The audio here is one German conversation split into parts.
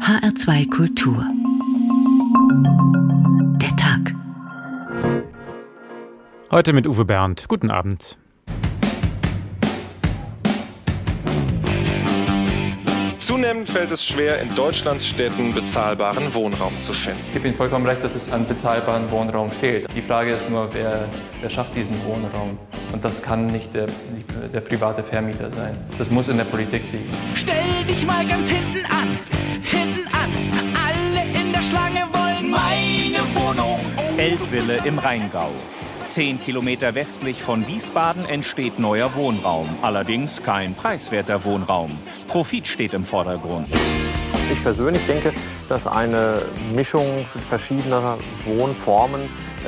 HR2 Kultur. Der Tag. Heute mit Uwe Bernd. Guten Abend. Zunehmend fällt es schwer, in Deutschlands Städten bezahlbaren Wohnraum zu finden. Ich gebe Ihnen vollkommen recht, dass es an bezahlbaren Wohnraum fehlt. Die Frage ist nur, wer, wer schafft diesen Wohnraum? Und das kann nicht der, der private Vermieter sein. Das muss in der Politik liegen. Stell dich mal ganz hinten an, hinten an. Alle in der Schlange wollen meine Wohnung. Eltville im Rheingau. Zehn Kilometer westlich von Wiesbaden entsteht neuer Wohnraum. Allerdings kein preiswerter Wohnraum. Profit steht im Vordergrund. Ich persönlich denke, dass eine Mischung verschiedener Wohnformen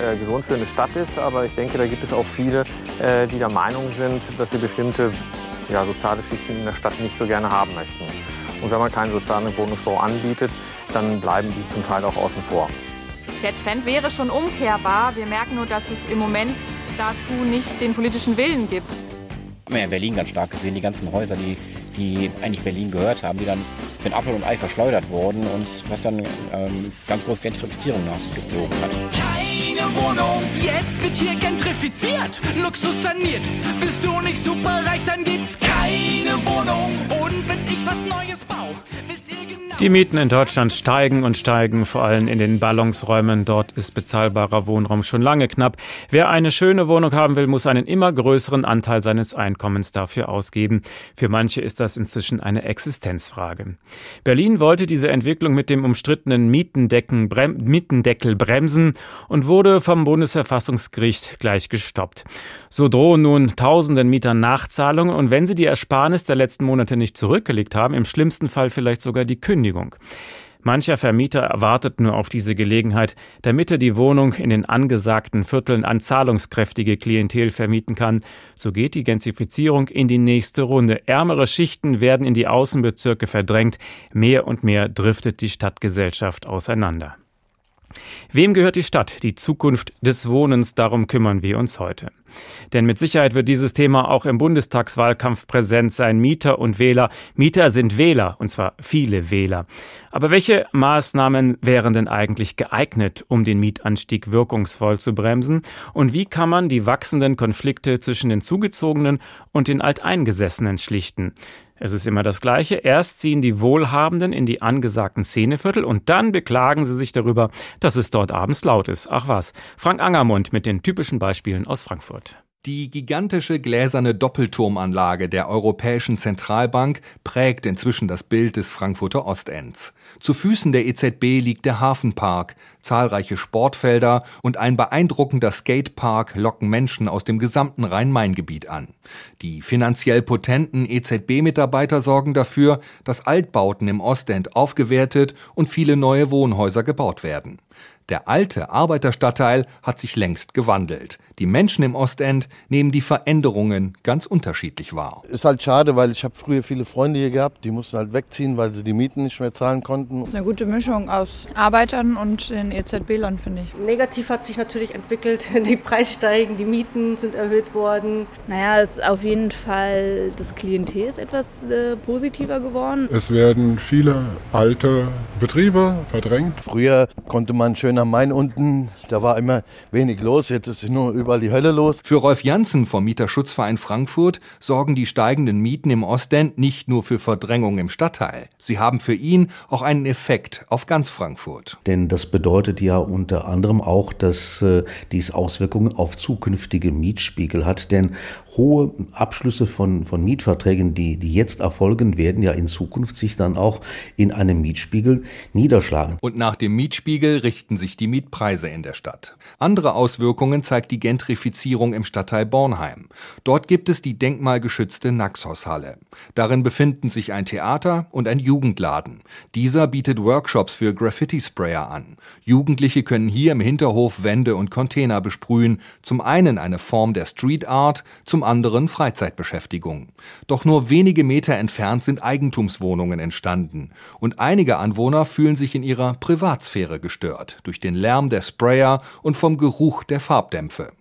äh, gesund für eine Stadt ist. Aber ich denke, da gibt es auch viele, äh, die der Meinung sind, dass sie bestimmte ja, soziale Schichten in der Stadt nicht so gerne haben möchten. Und wenn man keinen sozialen Wohnungsbau anbietet, dann bleiben die zum Teil auch außen vor. Der Trend wäre schon umkehrbar. Wir merken nur, dass es im Moment dazu nicht den politischen Willen gibt. Wir haben ja in Berlin ganz stark gesehen, die ganzen Häuser, die, die eigentlich Berlin gehört haben, die dann mit Apfel und Ei verschleudert wurden und was dann ähm, ganz große Gentrifizierung nach sich gezogen hat. Keine Wohnung, jetzt wird hier gentrifiziert, Luxus saniert. Bist du nicht super reich, dann gibt's keine Wohnung. Und wenn ich was Neues baue. Die Mieten in Deutschland steigen und steigen, vor allem in den Ballungsräumen. Dort ist bezahlbarer Wohnraum schon lange knapp. Wer eine schöne Wohnung haben will, muss einen immer größeren Anteil seines Einkommens dafür ausgeben. Für manche ist das inzwischen eine Existenzfrage. Berlin wollte diese Entwicklung mit dem umstrittenen Brem Mietendeckel bremsen und wurde vom Bundesverfassungsgericht gleich gestoppt. So drohen nun tausenden Mietern Nachzahlungen und wenn sie die Ersparnis der letzten Monate nicht zurückgelegt haben, im schlimmsten Fall vielleicht sogar die Kündigung. Mancher Vermieter erwartet nur auf diese Gelegenheit, damit er die Wohnung in den angesagten Vierteln an zahlungskräftige Klientel vermieten kann. So geht die Gentrifizierung in die nächste Runde. Ärmere Schichten werden in die Außenbezirke verdrängt. Mehr und mehr driftet die Stadtgesellschaft auseinander. Wem gehört die Stadt, die Zukunft des Wohnens? Darum kümmern wir uns heute. Denn mit Sicherheit wird dieses Thema auch im Bundestagswahlkampf präsent sein. Mieter und Wähler. Mieter sind Wähler, und zwar viele Wähler. Aber welche Maßnahmen wären denn eigentlich geeignet, um den Mietanstieg wirkungsvoll zu bremsen? Und wie kann man die wachsenden Konflikte zwischen den Zugezogenen und den Alteingesessenen schlichten? Es ist immer das Gleiche. Erst ziehen die Wohlhabenden in die angesagten Szeneviertel und dann beklagen sie sich darüber, dass es dort abends laut ist. Ach was. Frank Angermund mit den typischen Beispielen aus Frankfurt. Die gigantische gläserne Doppelturmanlage der Europäischen Zentralbank prägt inzwischen das Bild des Frankfurter Ostends. Zu Füßen der EZB liegt der Hafenpark, zahlreiche Sportfelder und ein beeindruckender Skatepark locken Menschen aus dem gesamten Rhein-Main-Gebiet an. Die finanziell potenten EZB-Mitarbeiter sorgen dafür, dass Altbauten im Ostend aufgewertet und viele neue Wohnhäuser gebaut werden. Der alte Arbeiterstadtteil hat sich längst gewandelt. Die Menschen im Ostend nehmen die Veränderungen ganz unterschiedlich wahr. Ist halt schade, weil ich habe früher viele Freunde hier gehabt, die mussten halt wegziehen, weil sie die Mieten nicht mehr zahlen konnten. Das ist eine gute Mischung aus Arbeitern und den EZB-Lern, finde ich. Negativ hat sich natürlich entwickelt. Die Preise steigen, die Mieten sind erhöht worden. Naja, es ist auf jeden Fall das Klientel ist etwas äh, positiver geworden. Es werden viele alte Betriebe verdrängt. Früher konnte man schön am Main unten, da war immer wenig los, jetzt ist nur überall die Hölle los. Für Rolf Janssen vom Mieterschutzverein Frankfurt sorgen die steigenden Mieten im Ostend nicht nur für Verdrängung im Stadtteil. Sie haben für ihn auch einen Effekt auf ganz Frankfurt. Denn das bedeutet ja unter anderem auch, dass äh, dies Auswirkungen auf zukünftige Mietspiegel hat. Denn hohe Abschlüsse von, von Mietverträgen, die, die jetzt erfolgen, werden ja in Zukunft sich dann auch in einem Mietspiegel niederschlagen. Und nach dem Mietspiegel richten sich die Mietpreise in der Stadt. Andere Auswirkungen zeigt die Gentrifizierung im Stadtteil Bornheim. Dort gibt es die denkmalgeschützte Naxos-Halle. Darin befinden sich ein Theater und ein Jugendladen. Dieser bietet Workshops für Graffiti-Sprayer an. Jugendliche können hier im Hinterhof Wände und Container besprühen. Zum einen eine Form der Street Art, zum anderen Freizeitbeschäftigung. Doch nur wenige Meter entfernt sind Eigentumswohnungen entstanden. Und einige Anwohner fühlen sich in ihrer Privatsphäre gestört durch den Lärm der Sprayer und vom Geruch der Farbdämpfe.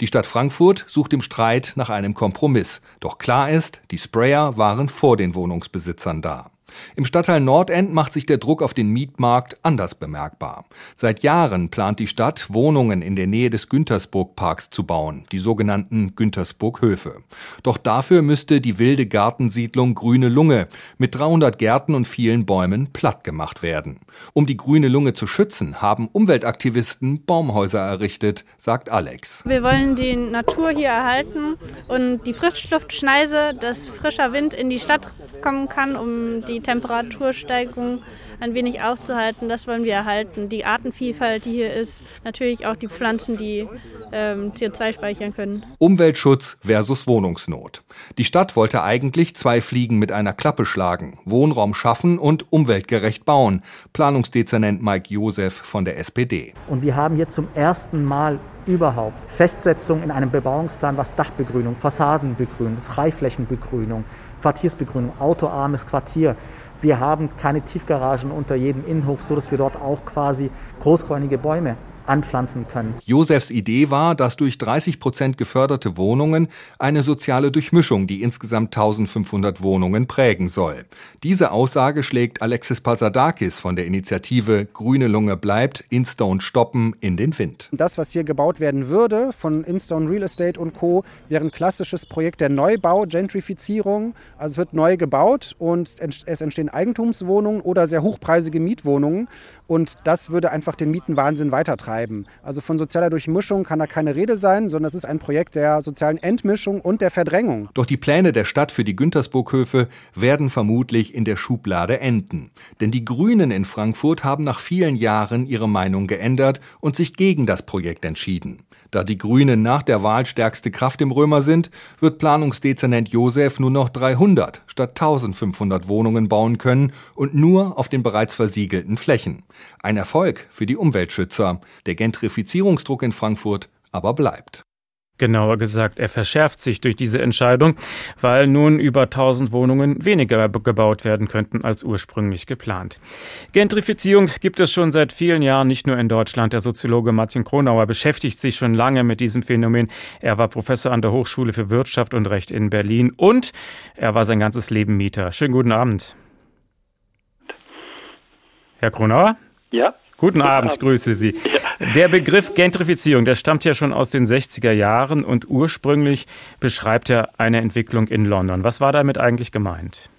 Die Stadt Frankfurt sucht im Streit nach einem Kompromiss. Doch klar ist, die Sprayer waren vor den Wohnungsbesitzern da. Im Stadtteil Nordend macht sich der Druck auf den Mietmarkt anders bemerkbar. Seit Jahren plant die Stadt, Wohnungen in der Nähe des Güntersburg-Parks zu bauen, die sogenannten Güntersburg-Höfe. Doch dafür müsste die wilde Gartensiedlung Grüne Lunge mit 300 Gärten und vielen Bäumen platt gemacht werden. Um die Grüne Lunge zu schützen, haben Umweltaktivisten Baumhäuser errichtet, sagt Alex. Wir wollen die Natur hier erhalten und die Frischluftschneise, dass frischer Wind in die Stadt kommen kann, um die Temperatursteigerung ein wenig aufzuhalten. Das wollen wir erhalten. Die Artenvielfalt, die hier ist, natürlich auch die Pflanzen, die ähm, CO2 speichern können. Umweltschutz versus Wohnungsnot. Die Stadt wollte eigentlich zwei Fliegen mit einer Klappe schlagen, Wohnraum schaffen und umweltgerecht bauen. Planungsdezernent Mike Josef von der SPD. Und wir haben jetzt zum ersten Mal überhaupt Festsetzung in einem Bebauungsplan, was Dachbegrünung, Fassadenbegrünung, Freiflächenbegrünung, Quartiersbegrünung, autoarmes Quartier. Wir haben keine Tiefgaragen unter jedem Innenhof, so dass wir dort auch quasi großkräunige Bäume anpflanzen können. Josefs Idee war, dass durch 30 Prozent geförderte Wohnungen eine soziale Durchmischung die insgesamt 1500 Wohnungen prägen soll. Diese Aussage schlägt Alexis Pasadakis von der Initiative Grüne Lunge bleibt, Instone stoppen in den Wind. Das, was hier gebaut werden würde von Instone Real Estate und Co., wäre ein klassisches Projekt der Neubau, Gentrifizierung. Also es wird neu gebaut und es entstehen Eigentumswohnungen oder sehr hochpreisige Mietwohnungen. Und das würde einfach den Mietenwahnsinn weitertreiben. Also von sozialer Durchmischung kann da keine Rede sein, sondern es ist ein Projekt der sozialen Entmischung und der Verdrängung. Doch die Pläne der Stadt für die Güntersburghöfe werden vermutlich in der Schublade enden. Denn die Grünen in Frankfurt haben nach vielen Jahren ihre Meinung geändert und sich gegen das Projekt entschieden. Da die Grünen nach der Wahl stärkste Kraft im Römer sind, wird Planungsdezernent Josef nur noch 300 statt 1500 Wohnungen bauen können und nur auf den bereits versiegelten Flächen. Ein Erfolg für die Umweltschützer. Der Gentrifizierungsdruck in Frankfurt aber bleibt. Genauer gesagt, er verschärft sich durch diese Entscheidung, weil nun über 1000 Wohnungen weniger gebaut werden könnten als ursprünglich geplant. Gentrifizierung gibt es schon seit vielen Jahren nicht nur in Deutschland. Der Soziologe Martin Kronauer beschäftigt sich schon lange mit diesem Phänomen. Er war Professor an der Hochschule für Wirtschaft und Recht in Berlin und er war sein ganzes Leben Mieter. Schönen guten Abend. Herr Kronauer? Ja. Guten Abend, ich grüße Sie. Der Begriff Gentrifizierung, der stammt ja schon aus den 60er Jahren und ursprünglich beschreibt er eine Entwicklung in London. Was war damit eigentlich gemeint?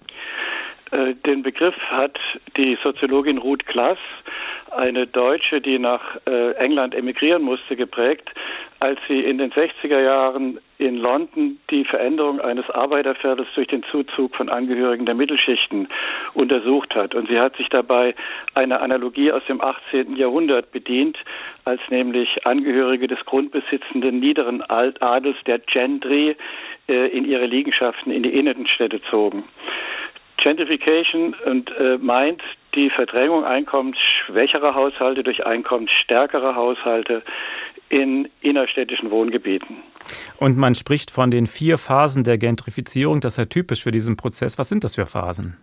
Äh, den Begriff hat die Soziologin Ruth Klass, eine Deutsche, die nach äh, England emigrieren musste, geprägt, als sie in den 60er Jahren in London die Veränderung eines Arbeiterviertels durch den Zuzug von Angehörigen der Mittelschichten untersucht hat. Und sie hat sich dabei eine Analogie aus dem 18. Jahrhundert bedient, als nämlich Angehörige des grundbesitzenden niederen Altadels, der Gentry, äh, in ihre Liegenschaften in die Innenstädte zogen. Gentrification und äh, meint die Verdrängung einkommensschwächerer Haushalte durch einkommensstärkere Haushalte in innerstädtischen Wohngebieten. Und man spricht von den vier Phasen der Gentrifizierung. Das ist ja typisch für diesen Prozess. Was sind das für Phasen?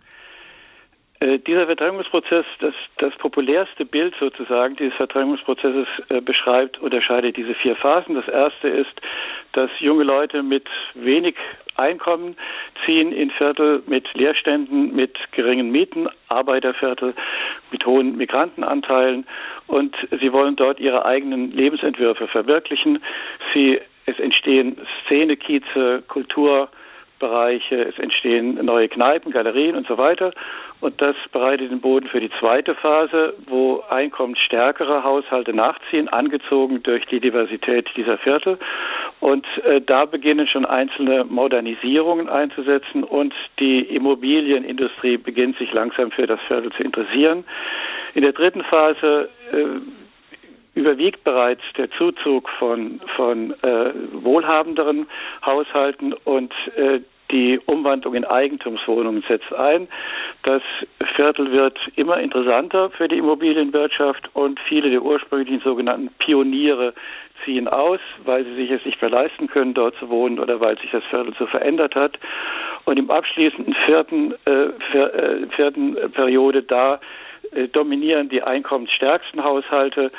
Äh, dieser Verdrängungsprozess, das, das populärste Bild sozusagen dieses Verdrängungsprozesses äh, beschreibt, unterscheidet diese vier Phasen. Das erste ist, dass junge Leute mit wenig Einkommen ziehen in Viertel mit Leerständen, mit geringen Mieten, Arbeiterviertel mit hohen Migrantenanteilen und sie wollen dort ihre eigenen Lebensentwürfe verwirklichen. Sie, es entstehen Szene, Kieze, Kultur, Bereiche, es entstehen neue Kneipen, Galerien und so weiter. Und das bereitet den Boden für die zweite Phase, wo einkommensstärkere Haushalte nachziehen, angezogen durch die Diversität dieser Viertel. Und äh, da beginnen schon einzelne Modernisierungen einzusetzen und die Immobilienindustrie beginnt sich langsam für das Viertel zu interessieren. In der dritten Phase äh, überwiegt bereits der Zuzug von, von äh, wohlhabenderen Haushalten und äh, die Umwandlung in Eigentumswohnungen setzt ein. Das Viertel wird immer interessanter für die Immobilienwirtschaft und viele der ursprünglichen sogenannten Pioniere ziehen aus, weil sie sich es nicht mehr leisten können, dort zu wohnen oder weil sich das Viertel so verändert hat. Und im abschließenden vierten, äh, äh, vierten Periode da äh, dominieren die einkommensstärksten Haushalte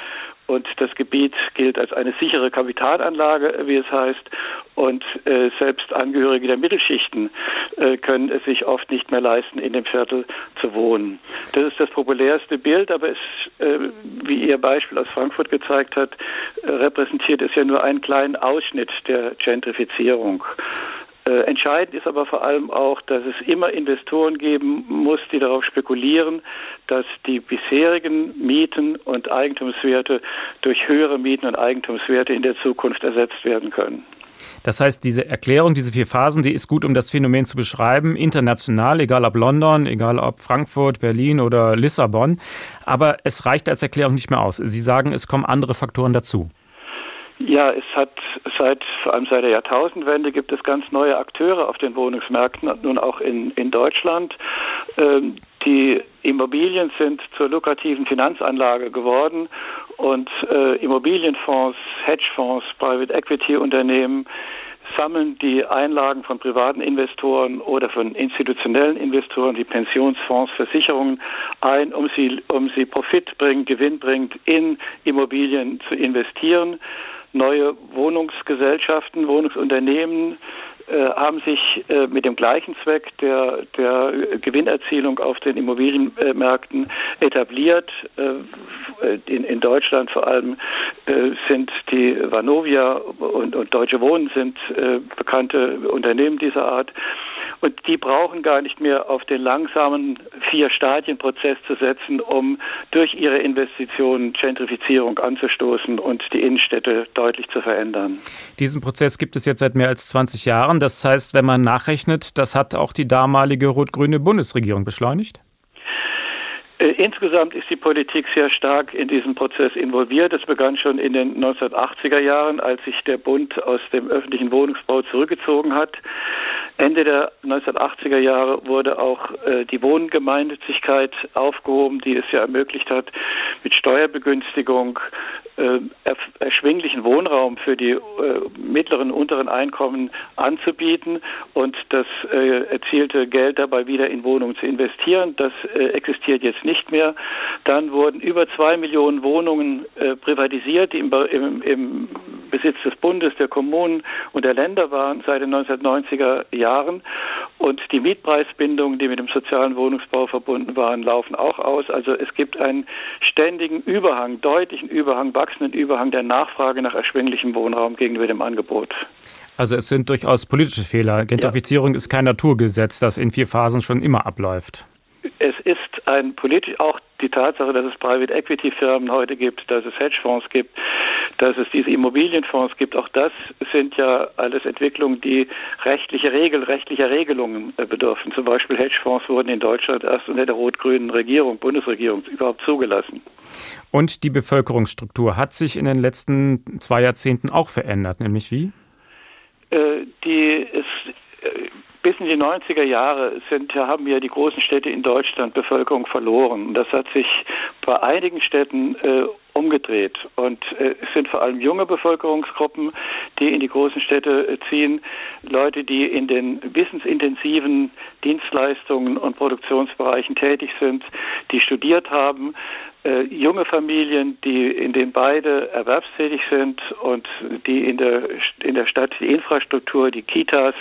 und das Gebiet gilt als eine sichere Kapitalanlage, wie es heißt. und äh, selbst Angehörige der Mittelschichten äh, können es sich oft nicht mehr leisten, in dem Viertel zu wohnen. Das ist das populärste Bild, aber es, äh, wie Ihr Beispiel aus Frankfurt gezeigt hat, äh, repräsentiert es ja nur einen kleinen Ausschnitt der Gentrifizierung. Äh, entscheidend ist aber vor allem auch, dass es immer Investoren geben muss, die darauf spekulieren, dass die bisherigen Mieten und Eigentumswerte durch höhere Mieten und Eigentumswerte in der Zukunft ersetzt werden können. Das heißt, diese Erklärung, diese vier Phasen, die ist gut, um das Phänomen zu beschreiben, international, egal ob London, egal ob Frankfurt, Berlin oder Lissabon. Aber es reicht als Erklärung nicht mehr aus. Sie sagen, es kommen andere Faktoren dazu. Ja, es hat seit, vor allem seit der Jahrtausendwende gibt es ganz neue Akteure auf den Wohnungsmärkten, nun auch in, in Deutschland. Ähm, die Immobilien sind zur lukrativen Finanzanlage geworden und äh, Immobilienfonds, Hedgefonds, Private Equity Unternehmen sammeln die Einlagen von privaten Investoren oder von institutionellen Investoren, wie Pensionsfonds, Versicherungen ein, um sie, um sie profitbringend, gewinnbringend in Immobilien zu investieren neue Wohnungsgesellschaften, Wohnungsunternehmen haben sich äh, mit dem gleichen Zweck der, der Gewinnerzielung auf den Immobilienmärkten etabliert. Äh, in, in, Deutschland vor allem äh, sind die Vanovia und, und Deutsche Wohnen sind äh, bekannte Unternehmen dieser Art. Und die brauchen gar nicht mehr auf den langsamen Vier-Stadien-Prozess zu setzen, um durch ihre Investitionen Gentrifizierung anzustoßen und die Innenstädte deutlich zu verändern. Diesen Prozess gibt es jetzt seit mehr als 20 Jahren. Das heißt, wenn man nachrechnet, das hat auch die damalige rot-grüne Bundesregierung beschleunigt? Äh, insgesamt ist die Politik sehr stark in diesen Prozess involviert. Das begann schon in den 1980er Jahren, als sich der Bund aus dem öffentlichen Wohnungsbau zurückgezogen hat. Ende der 1980er Jahre wurde auch äh, die Wohngemeinnützigkeit aufgehoben, die es ja ermöglicht hat, mit Steuerbegünstigung äh, erschwinglichen Wohnraum für die äh, mittleren und unteren Einkommen anzubieten und das äh, erzielte Geld dabei wieder in Wohnungen zu investieren. Das äh, existiert jetzt nicht mehr. Dann wurden über zwei Millionen Wohnungen äh, privatisiert, die im, im, im Besitz des Bundes, der Kommunen und der Länder waren seit den 1990er Jahren. Und die Mietpreisbindungen, die mit dem sozialen Wohnungsbau verbunden waren, laufen auch aus. Also es gibt einen ständigen Überhang, deutlichen Überhang, wachsenden Überhang der Nachfrage nach erschwinglichem Wohnraum gegenüber dem Angebot. Also es sind durchaus politische Fehler. Gentrifizierung ja. ist kein Naturgesetz, das in vier Phasen schon immer abläuft. Es ist ein politisch auch die Tatsache, dass es Private Equity Firmen heute gibt, dass es Hedgefonds gibt, dass es diese Immobilienfonds gibt, auch das sind ja alles Entwicklungen, die rechtliche Regel, rechtlicher Regelungen äh, bedürfen. Zum Beispiel Hedgefonds wurden in Deutschland erst unter der rot-grünen Regierung, Bundesregierung überhaupt zugelassen. Und die Bevölkerungsstruktur hat sich in den letzten zwei Jahrzehnten auch verändert, nämlich wie? Äh, die ist bis in die 90er Jahre sind, haben ja die großen Städte in Deutschland Bevölkerung verloren. Das hat sich bei einigen Städten äh, umgedreht. Und äh, es sind vor allem junge Bevölkerungsgruppen, die in die großen Städte äh, ziehen. Leute, die in den wissensintensiven Dienstleistungen und Produktionsbereichen tätig sind, die studiert haben, äh, junge Familien, die in denen beide erwerbstätig sind und die in der in der Stadt die Infrastruktur, die Kitas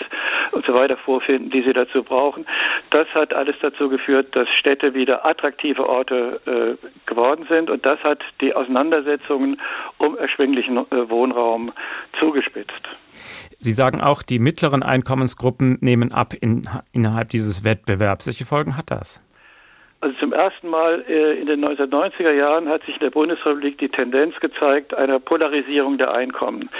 und so weiter vorfinden, die sie dazu brauchen. Das hat alles dazu geführt, dass Städte wieder attraktive Orte äh, geworden sind und das hat die Auseinandersetzungen um erschwinglichen äh, Wohnraum zugespitzt. Sie sagen auch, die mittleren Einkommensgruppen nehmen ab in, innerhalb dieses Wettbewerbs. Welche Folgen hat das? Also zum ersten Mal äh, in den 1990er Jahren hat sich in der Bundesrepublik die Tendenz gezeigt einer Polarisierung der Einkommen.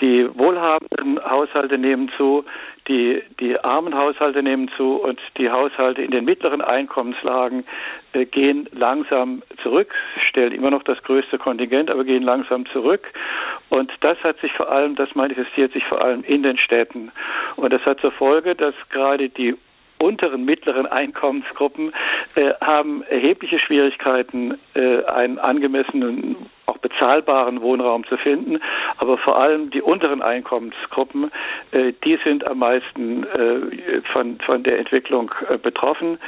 Die wohlhabenden Haushalte nehmen zu, die, die armen Haushalte nehmen zu und die Haushalte in den mittleren Einkommenslagen äh, gehen langsam zurück, stellen immer noch das größte Kontingent, aber gehen langsam zurück. Und das hat sich vor allem, das manifestiert sich vor allem in den Städten. Und das hat zur Folge, dass gerade die unteren, mittleren Einkommensgruppen äh, haben erhebliche Schwierigkeiten, äh, einen angemessenen, auch bezahlbaren Wohnraum zu finden. Aber vor allem die unteren Einkommensgruppen, äh, die sind am meisten äh, von, von der Entwicklung äh, betroffen.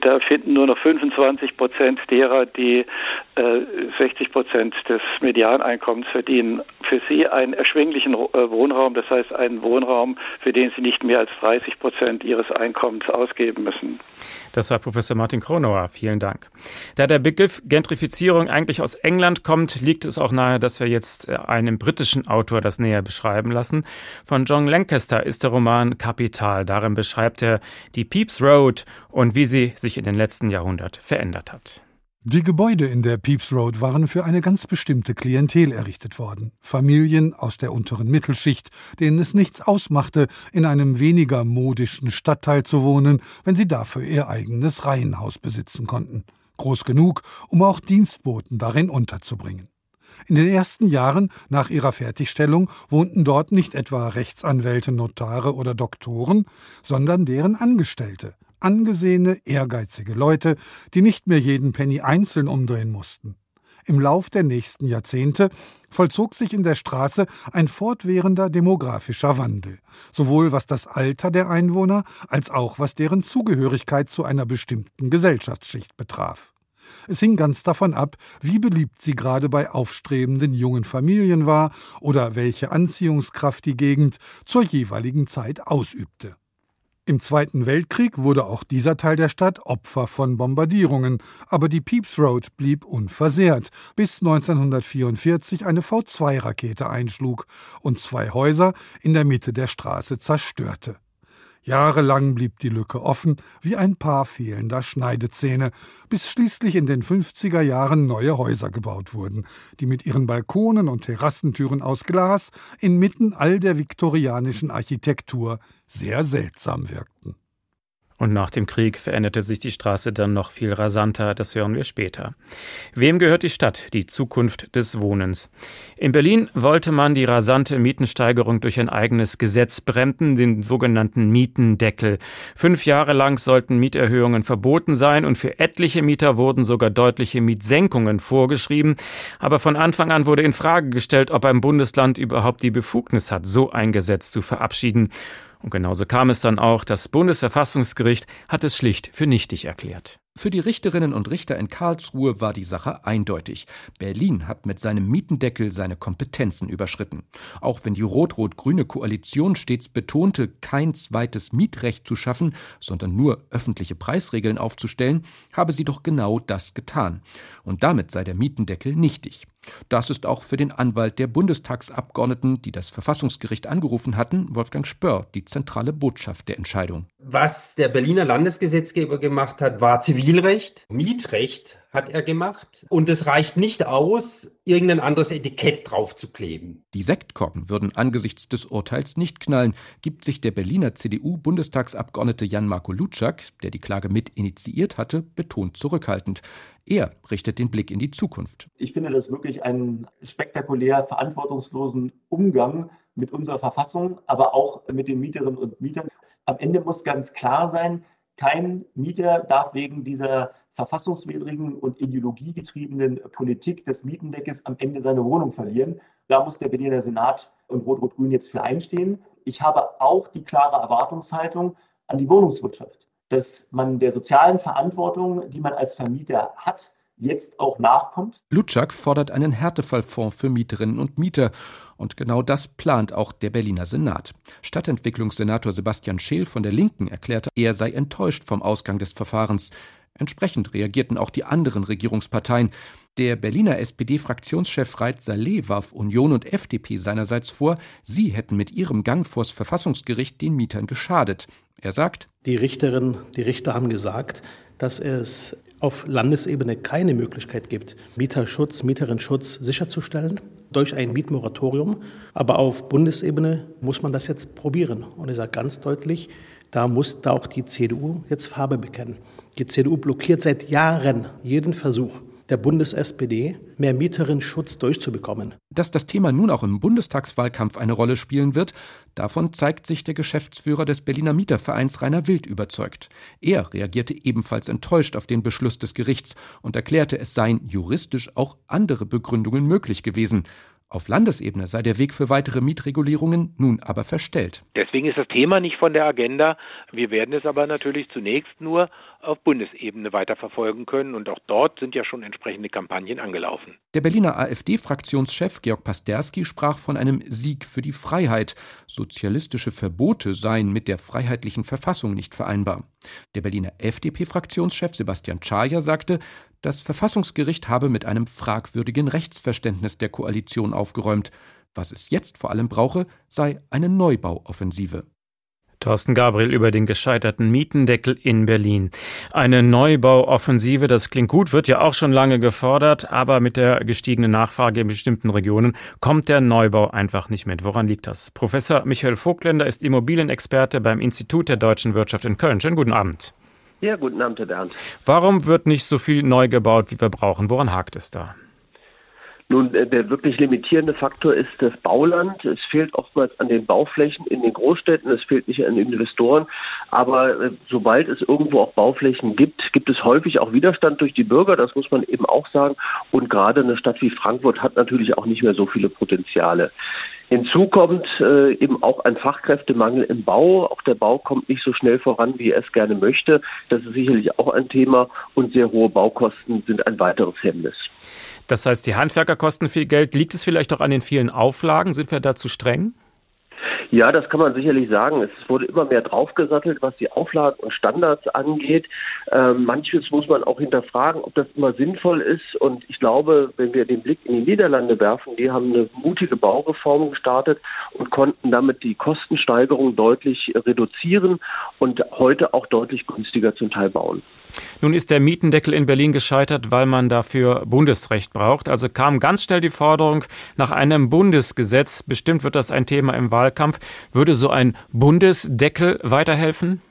Da finden nur noch 25 Prozent derer, die 60 Prozent des Medianeinkommens verdienen, für sie einen erschwinglichen Wohnraum, das heißt einen Wohnraum, für den sie nicht mehr als 30 Prozent ihres Einkommens ausgeben müssen. Das war Professor Martin Kronauer. Vielen Dank. Da der Begriff Gentrifizierung eigentlich aus England kommt, liegt es auch nahe, dass wir jetzt äh, einen britischen Autor das näher beschreiben lassen. Von John Lancaster ist der Roman Kapital. Darin beschreibt er die Pepys Road und wie sie sich in den letzten Jahrhundert verändert hat. Die Gebäude in der Pepys Road waren für eine ganz bestimmte Klientel errichtet worden. Familien aus der unteren Mittelschicht, denen es nichts ausmachte, in einem weniger modischen Stadtteil zu wohnen, wenn sie dafür ihr eigenes Reihenhaus besitzen konnten. Groß genug, um auch Dienstboten darin unterzubringen. In den ersten Jahren nach ihrer Fertigstellung wohnten dort nicht etwa Rechtsanwälte, Notare oder Doktoren, sondern deren Angestellte, angesehene, ehrgeizige Leute, die nicht mehr jeden Penny einzeln umdrehen mussten. Im Lauf der nächsten Jahrzehnte vollzog sich in der Straße ein fortwährender demografischer Wandel, sowohl was das Alter der Einwohner als auch was deren Zugehörigkeit zu einer bestimmten Gesellschaftsschicht betraf. Es hing ganz davon ab, wie beliebt sie gerade bei aufstrebenden jungen Familien war oder welche Anziehungskraft die Gegend zur jeweiligen Zeit ausübte. Im Zweiten Weltkrieg wurde auch dieser Teil der Stadt Opfer von Bombardierungen, aber die Pepys Road blieb unversehrt, bis 1944 eine V2-Rakete einschlug und zwei Häuser in der Mitte der Straße zerstörte. Jahrelang blieb die Lücke offen wie ein Paar fehlender Schneidezähne, bis schließlich in den 50er Jahren neue Häuser gebaut wurden, die mit ihren Balkonen und Terrassentüren aus Glas inmitten all der viktorianischen Architektur sehr seltsam wirkten. Und nach dem Krieg veränderte sich die Straße dann noch viel rasanter, das hören wir später. Wem gehört die Stadt, die Zukunft des Wohnens? In Berlin wollte man die rasante Mietensteigerung durch ein eigenes Gesetz bremsen, den sogenannten Mietendeckel. Fünf Jahre lang sollten Mieterhöhungen verboten sein und für etliche Mieter wurden sogar deutliche Mietsenkungen vorgeschrieben. Aber von Anfang an wurde in Frage gestellt, ob ein Bundesland überhaupt die Befugnis hat, so ein Gesetz zu verabschieden. Und genauso kam es dann auch, das Bundesverfassungsgericht hat es schlicht für nichtig erklärt. Für die Richterinnen und Richter in Karlsruhe war die Sache eindeutig. Berlin hat mit seinem Mietendeckel seine Kompetenzen überschritten. Auch wenn die rot-rot-grüne Koalition stets betonte, kein zweites Mietrecht zu schaffen, sondern nur öffentliche Preisregeln aufzustellen, habe sie doch genau das getan. Und damit sei der Mietendeckel nichtig. Das ist auch für den Anwalt der Bundestagsabgeordneten, die das Verfassungsgericht angerufen hatten, Wolfgang Spörr, die zentrale Botschaft der Entscheidung. Was der Berliner Landesgesetzgeber gemacht hat, war Zivilrecht, Mietrecht hat er gemacht. Und es reicht nicht aus, irgendein anderes Etikett draufzukleben. Die Sektkorken würden angesichts des Urteils nicht knallen, gibt sich der Berliner CDU-Bundestagsabgeordnete Jan-Marco Lutschak, der die Klage mit initiiert hatte, betont zurückhaltend. Er richtet den Blick in die Zukunft. Ich finde das wirklich einen spektakulär verantwortungslosen Umgang mit unserer Verfassung, aber auch mit den Mieterinnen und Mietern. Am Ende muss ganz klar sein, kein Mieter darf wegen dieser verfassungswidrigen und ideologiegetriebenen Politik des Mietendeckes am Ende seine Wohnung verlieren. Da muss der Berliner Senat und Rot-Rot-Grün jetzt für einstehen. Ich habe auch die klare Erwartungshaltung an die Wohnungswirtschaft, dass man der sozialen Verantwortung, die man als Vermieter hat, jetzt auch nachkommt. Lutschak fordert einen Härtefallfonds für Mieterinnen und Mieter. Und genau das plant auch der Berliner Senat. Stadtentwicklungssenator Sebastian Scheel von der Linken erklärte, er sei enttäuscht vom Ausgang des Verfahrens. Entsprechend reagierten auch die anderen Regierungsparteien. Der Berliner SPD-Fraktionschef Reit Saleh warf Union und FDP seinerseits vor, sie hätten mit ihrem Gang vors Verfassungsgericht den Mietern geschadet. Er sagt, die Richterinnen, die Richter haben gesagt, dass es auf Landesebene keine Möglichkeit gibt, Mieterschutz, Mieterinnenschutz sicherzustellen durch ein Mietmoratorium. Aber auf Bundesebene muss man das jetzt probieren. Und ich sage ganz deutlich, da muss da auch die CDU jetzt Farbe bekennen. Die CDU blockiert seit Jahren jeden Versuch der Bundes-SPD, mehr Mieterinnenschutz durchzubekommen. Dass das Thema nun auch im Bundestagswahlkampf eine Rolle spielen wird, davon zeigt sich der Geschäftsführer des Berliner Mietervereins Rainer Wild überzeugt. Er reagierte ebenfalls enttäuscht auf den Beschluss des Gerichts und erklärte, es seien juristisch auch andere Begründungen möglich gewesen. Auf Landesebene sei der Weg für weitere Mietregulierungen nun aber verstellt. Deswegen ist das Thema nicht von der Agenda. Wir werden es aber natürlich zunächst nur auf Bundesebene weiterverfolgen können. Und auch dort sind ja schon entsprechende Kampagnen angelaufen. Der Berliner AfD-Fraktionschef Georg Pasterski sprach von einem Sieg für die Freiheit. Sozialistische Verbote seien mit der freiheitlichen Verfassung nicht vereinbar. Der Berliner FDP-Fraktionschef Sebastian Czaja sagte, das Verfassungsgericht habe mit einem fragwürdigen Rechtsverständnis der Koalition aufgeräumt. Was es jetzt vor allem brauche, sei eine Neubauoffensive. Thorsten Gabriel über den gescheiterten Mietendeckel in Berlin. Eine Neubauoffensive, das klingt gut, wird ja auch schon lange gefordert, aber mit der gestiegenen Nachfrage in bestimmten Regionen kommt der Neubau einfach nicht mit. Woran liegt das? Professor Michael Vogtländer ist Immobilienexperte beim Institut der deutschen Wirtschaft in Köln. Schönen guten Abend. Ja, guten Abend, Herr Bernd. Warum wird nicht so viel neu gebaut, wie wir brauchen? Woran hakt es da? Nun, äh, der wirklich limitierende Faktor ist das Bauland. Es fehlt oftmals an den Bauflächen in den Großstädten, es fehlt nicht an Investoren. Aber äh, sobald es irgendwo auch Bauflächen gibt, gibt es häufig auch Widerstand durch die Bürger, das muss man eben auch sagen. Und gerade eine Stadt wie Frankfurt hat natürlich auch nicht mehr so viele Potenziale. Hinzu kommt äh, eben auch ein Fachkräftemangel im Bau. Auch der Bau kommt nicht so schnell voran, wie er es gerne möchte. Das ist sicherlich auch ein Thema. Und sehr hohe Baukosten sind ein weiteres Hemmnis. Das heißt, die Handwerker kosten viel Geld. Liegt es vielleicht auch an den vielen Auflagen? Sind wir da zu streng? Ja, das kann man sicherlich sagen. Es wurde immer mehr draufgesattelt, was die Auflagen und Standards angeht. Ähm, manches muss man auch hinterfragen, ob das immer sinnvoll ist. Und ich glaube, wenn wir den Blick in die Niederlande werfen, die haben eine mutige Baureform gestartet und konnten damit die Kostensteigerung deutlich reduzieren und heute auch deutlich günstiger zum Teil bauen. Nun ist der Mietendeckel in Berlin gescheitert, weil man dafür Bundesrecht braucht. Also kam ganz schnell die Forderung nach einem Bundesgesetz. Bestimmt wird das ein Thema im Wahlkampf. Würde so ein Bundesdeckel weiterhelfen?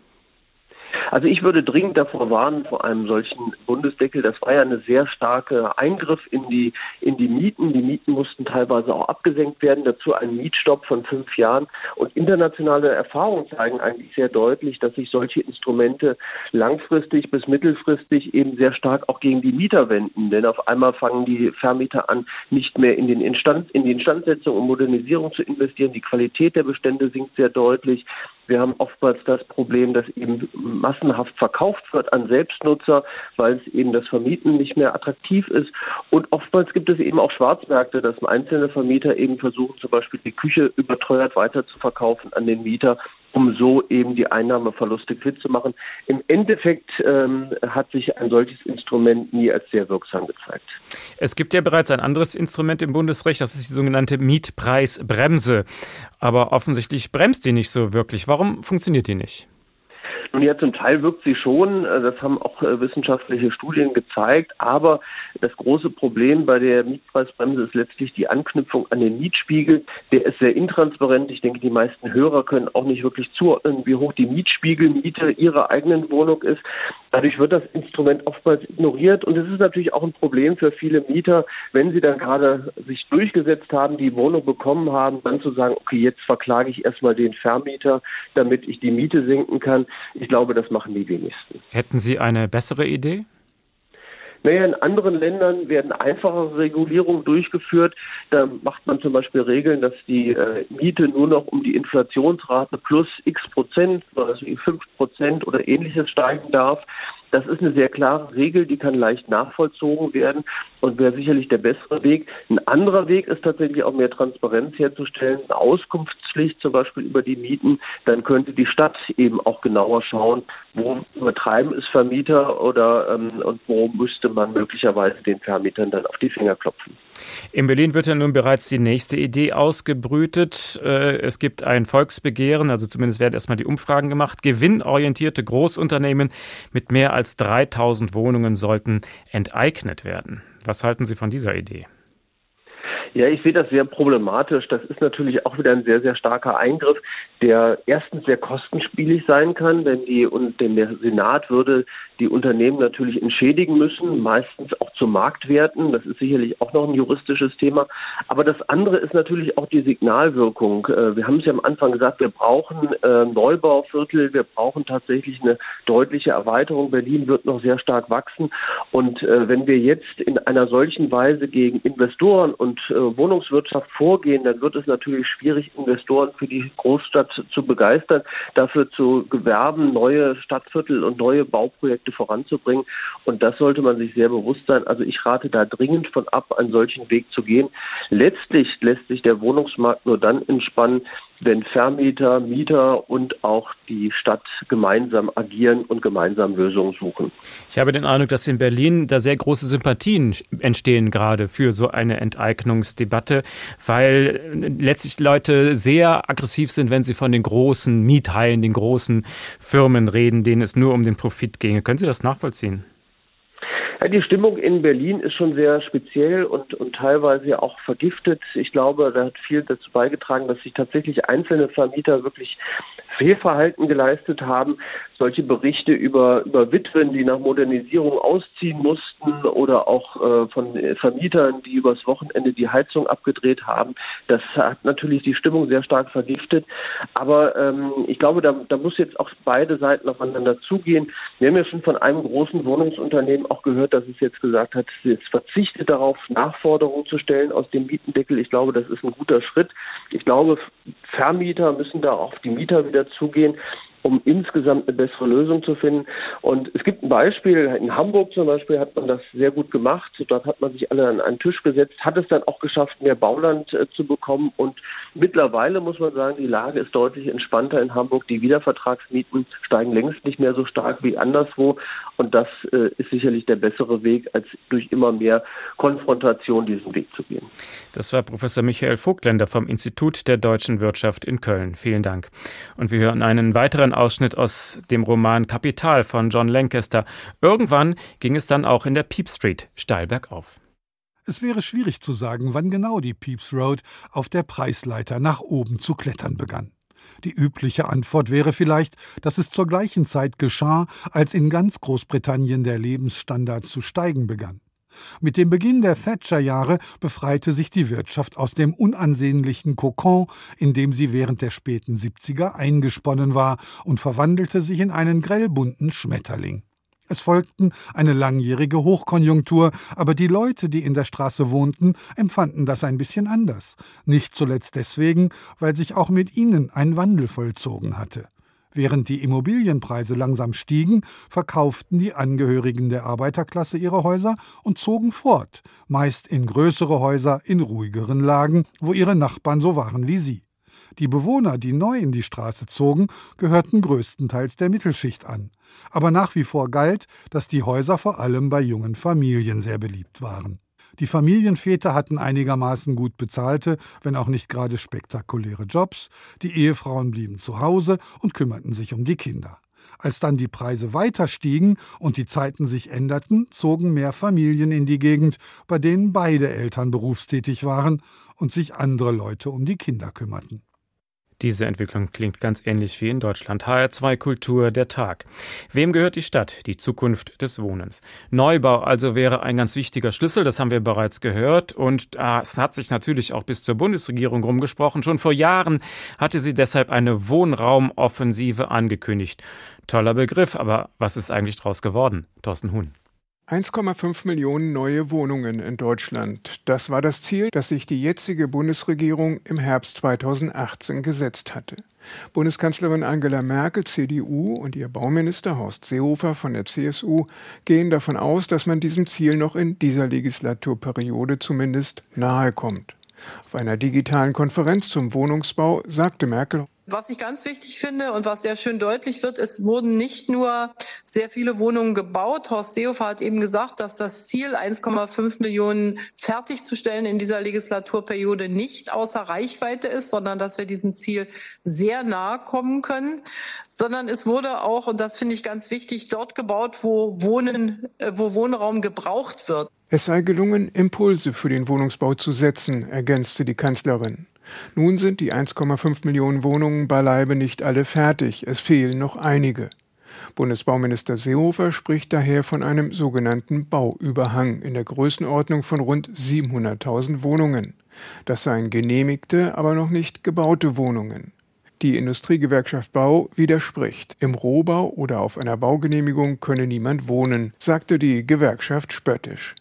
Also ich würde dringend davor warnen vor einem solchen Bundesdeckel. Das war ja eine sehr starke Eingriff in die in die Mieten. Die Mieten mussten teilweise auch abgesenkt werden. Dazu ein Mietstopp von fünf Jahren. Und internationale Erfahrungen zeigen eigentlich sehr deutlich, dass sich solche Instrumente langfristig bis mittelfristig eben sehr stark auch gegen die Mieter wenden. Denn auf einmal fangen die Vermieter an, nicht mehr in den Instand in die Instandsetzung und Modernisierung zu investieren. Die Qualität der Bestände sinkt sehr deutlich. Wir haben oftmals das Problem, dass eben massenhaft verkauft wird an Selbstnutzer, weil es eben das Vermieten nicht mehr attraktiv ist. Und oftmals gibt es eben auch Schwarzmärkte, dass einzelne Vermieter eben versuchen, zum Beispiel die Küche überteuert weiter zu verkaufen an den Mieter um so eben die Einnahmeverluste quitt zu machen. Im Endeffekt ähm, hat sich ein solches Instrument nie als sehr wirksam gezeigt. Es gibt ja bereits ein anderes Instrument im Bundesrecht, das ist die sogenannte Mietpreisbremse. Aber offensichtlich bremst die nicht so wirklich. Warum funktioniert die nicht? Nun ja, zum Teil wirkt sie schon, äh, das haben auch äh, wissenschaftliche Studien gezeigt, aber das große Problem bei der Mietpreisbremse ist letztlich die Anknüpfung an den Mietspiegel. Der ist sehr intransparent. Ich denke, die meisten Hörer können auch nicht wirklich zuordnen, wie hoch die Mietspiegelmiete ihrer eigenen Wohnung ist. Dadurch wird das Instrument oftmals ignoriert und es ist natürlich auch ein Problem für viele Mieter, wenn sie dann gerade sich durchgesetzt haben, die Wohnung bekommen haben, dann zu sagen, okay, jetzt verklage ich erstmal den Vermieter, damit ich die Miete senken kann. Glaube, das machen die wenigsten. Hätten Sie eine bessere Idee? Naja, in anderen Ländern werden einfachere Regulierungen durchgeführt. Da macht man zum Beispiel Regeln, dass die äh, Miete nur noch um die Inflationsrate plus x Prozent, also 5 Prozent oder ähnliches steigen darf. Das ist eine sehr klare Regel, die kann leicht nachvollzogen werden und wäre sicherlich der bessere Weg. Ein anderer Weg ist tatsächlich auch mehr Transparenz herzustellen, eine Auskunftspflicht zum Beispiel über die Mieten. Dann könnte die Stadt eben auch genauer schauen, wo übertreiben es Vermieter oder ähm, und wo müsste man möglicherweise den Vermietern dann auf die Finger klopfen. In Berlin wird ja nun bereits die nächste Idee ausgebrütet. Äh, es gibt ein Volksbegehren, also zumindest werden erstmal die Umfragen gemacht. Gewinnorientierte Großunternehmen mit mehr als 3000 Wohnungen sollten enteignet werden. Was halten Sie von dieser Idee? Ja, ich sehe das sehr problematisch. Das ist natürlich auch wieder ein sehr, sehr starker Eingriff, der erstens sehr kostenspielig sein kann, denn die und denn der Senat würde die Unternehmen natürlich entschädigen müssen, meistens auch zu Marktwerten. Das ist sicherlich auch noch ein juristisches Thema. Aber das andere ist natürlich auch die Signalwirkung. Äh, wir haben es ja am Anfang gesagt, wir brauchen äh, Neubauviertel, wir brauchen tatsächlich eine deutliche Erweiterung. Berlin wird noch sehr stark wachsen. Und äh, wenn wir jetzt in einer solchen Weise gegen Investoren und Wohnungswirtschaft vorgehen, dann wird es natürlich schwierig, Investoren für die Großstadt zu begeistern, dafür zu gewerben, neue Stadtviertel und neue Bauprojekte Projekte voranzubringen. Und das sollte man sich sehr bewusst sein. Also ich rate da dringend von ab, einen solchen Weg zu gehen. Letztlich lässt sich der Wohnungsmarkt nur dann entspannen, wenn Vermieter, Mieter und auch die Stadt gemeinsam agieren und gemeinsam Lösungen suchen. Ich habe den Eindruck, dass in Berlin da sehr große Sympathien entstehen gerade für so eine Enteignungsdebatte, weil letztlich Leute sehr aggressiv sind, wenn sie von den großen Miethaien, den großen Firmen reden, denen es nur um den Profit ginge. Können Sie das nachvollziehen? Ja, die Stimmung in Berlin ist schon sehr speziell und, und teilweise auch vergiftet. Ich glaube, da hat viel dazu beigetragen, dass sich tatsächlich einzelne Vermieter wirklich Fehlverhalten geleistet haben. Solche Berichte über, über Witwen, die nach Modernisierung ausziehen mussten oder auch äh, von Vermietern, die übers Wochenende die Heizung abgedreht haben, das hat natürlich die Stimmung sehr stark vergiftet. Aber ähm, ich glaube, da, da muss jetzt auch beide Seiten aufeinander zugehen. Wir haben ja schon von einem großen Wohnungsunternehmen auch gehört, dass es jetzt gesagt hat, es verzichtet darauf, Nachforderungen zu stellen aus dem Mietendeckel. Ich glaube, das ist ein guter Schritt. Ich glaube, Vermieter müssen da auf die Mieter wieder zugehen um insgesamt eine bessere Lösung zu finden. Und es gibt ein Beispiel, in Hamburg zum Beispiel hat man das sehr gut gemacht. Dort hat man sich alle an einen Tisch gesetzt, hat es dann auch geschafft, mehr Bauland äh, zu bekommen. Und mittlerweile muss man sagen, die Lage ist deutlich entspannter in Hamburg. Die Wiedervertragsmieten steigen längst nicht mehr so stark wie anderswo. Und das äh, ist sicherlich der bessere Weg, als durch immer mehr Konfrontation diesen Weg zu gehen. Das war Professor Michael Vogtländer vom Institut der deutschen Wirtschaft in Köln. Vielen Dank. Und wir hören einen weiteren Ausschnitt aus dem Roman Kapital von John Lancaster. Irgendwann ging es dann auch in der Peep Street steil bergauf. Es wäre schwierig zu sagen, wann genau die Peeps Road auf der Preisleiter nach oben zu klettern begann. Die übliche Antwort wäre vielleicht, dass es zur gleichen Zeit geschah, als in ganz Großbritannien der Lebensstandard zu steigen begann. Mit dem Beginn der Thatcher-Jahre befreite sich die Wirtschaft aus dem unansehnlichen Kokon, in dem sie während der späten 70er eingesponnen war, und verwandelte sich in einen grellbunten Schmetterling. Es folgten eine langjährige Hochkonjunktur, aber die Leute, die in der Straße wohnten, empfanden das ein bisschen anders. Nicht zuletzt deswegen, weil sich auch mit ihnen ein Wandel vollzogen hatte. Während die Immobilienpreise langsam stiegen, verkauften die Angehörigen der Arbeiterklasse ihre Häuser und zogen fort, meist in größere Häuser in ruhigeren Lagen, wo ihre Nachbarn so waren wie sie. Die Bewohner, die neu in die Straße zogen, gehörten größtenteils der Mittelschicht an. Aber nach wie vor galt, dass die Häuser vor allem bei jungen Familien sehr beliebt waren. Die Familienväter hatten einigermaßen gut bezahlte, wenn auch nicht gerade spektakuläre Jobs, die Ehefrauen blieben zu Hause und kümmerten sich um die Kinder. Als dann die Preise weiter stiegen und die Zeiten sich änderten, zogen mehr Familien in die Gegend, bei denen beide Eltern berufstätig waren und sich andere Leute um die Kinder kümmerten. Diese Entwicklung klingt ganz ähnlich wie in Deutschland. HR2 Kultur, der Tag. Wem gehört die Stadt? Die Zukunft des Wohnens. Neubau also wäre ein ganz wichtiger Schlüssel, das haben wir bereits gehört. Und äh, es hat sich natürlich auch bis zur Bundesregierung rumgesprochen. Schon vor Jahren hatte sie deshalb eine Wohnraumoffensive angekündigt. Toller Begriff, aber was ist eigentlich daraus geworden? Thorsten Huhn. 1,5 Millionen neue Wohnungen in Deutschland. Das war das Ziel, das sich die jetzige Bundesregierung im Herbst 2018 gesetzt hatte. Bundeskanzlerin Angela Merkel, CDU, und ihr Bauminister Horst Seehofer von der CSU gehen davon aus, dass man diesem Ziel noch in dieser Legislaturperiode zumindest nahe kommt. Auf einer digitalen Konferenz zum Wohnungsbau sagte Merkel was ich ganz wichtig finde und was sehr schön deutlich wird, es wurden nicht nur sehr viele Wohnungen gebaut. Horst Seehofer hat eben gesagt, dass das Ziel, 1,5 Millionen fertigzustellen in dieser Legislaturperiode nicht außer Reichweite ist, sondern dass wir diesem Ziel sehr nahe kommen können, sondern es wurde auch, und das finde ich ganz wichtig, dort gebaut, wo Wohnen, äh, wo Wohnraum gebraucht wird. Es sei gelungen, Impulse für den Wohnungsbau zu setzen, ergänzte die Kanzlerin. Nun sind die 1,5 Millionen Wohnungen beileibe nicht alle fertig, es fehlen noch einige. Bundesbauminister Seehofer spricht daher von einem sogenannten Bauüberhang in der Größenordnung von rund 700.000 Wohnungen. Das seien genehmigte, aber noch nicht gebaute Wohnungen. Die Industriegewerkschaft Bau widerspricht. Im Rohbau oder auf einer Baugenehmigung könne niemand wohnen, sagte die Gewerkschaft spöttisch.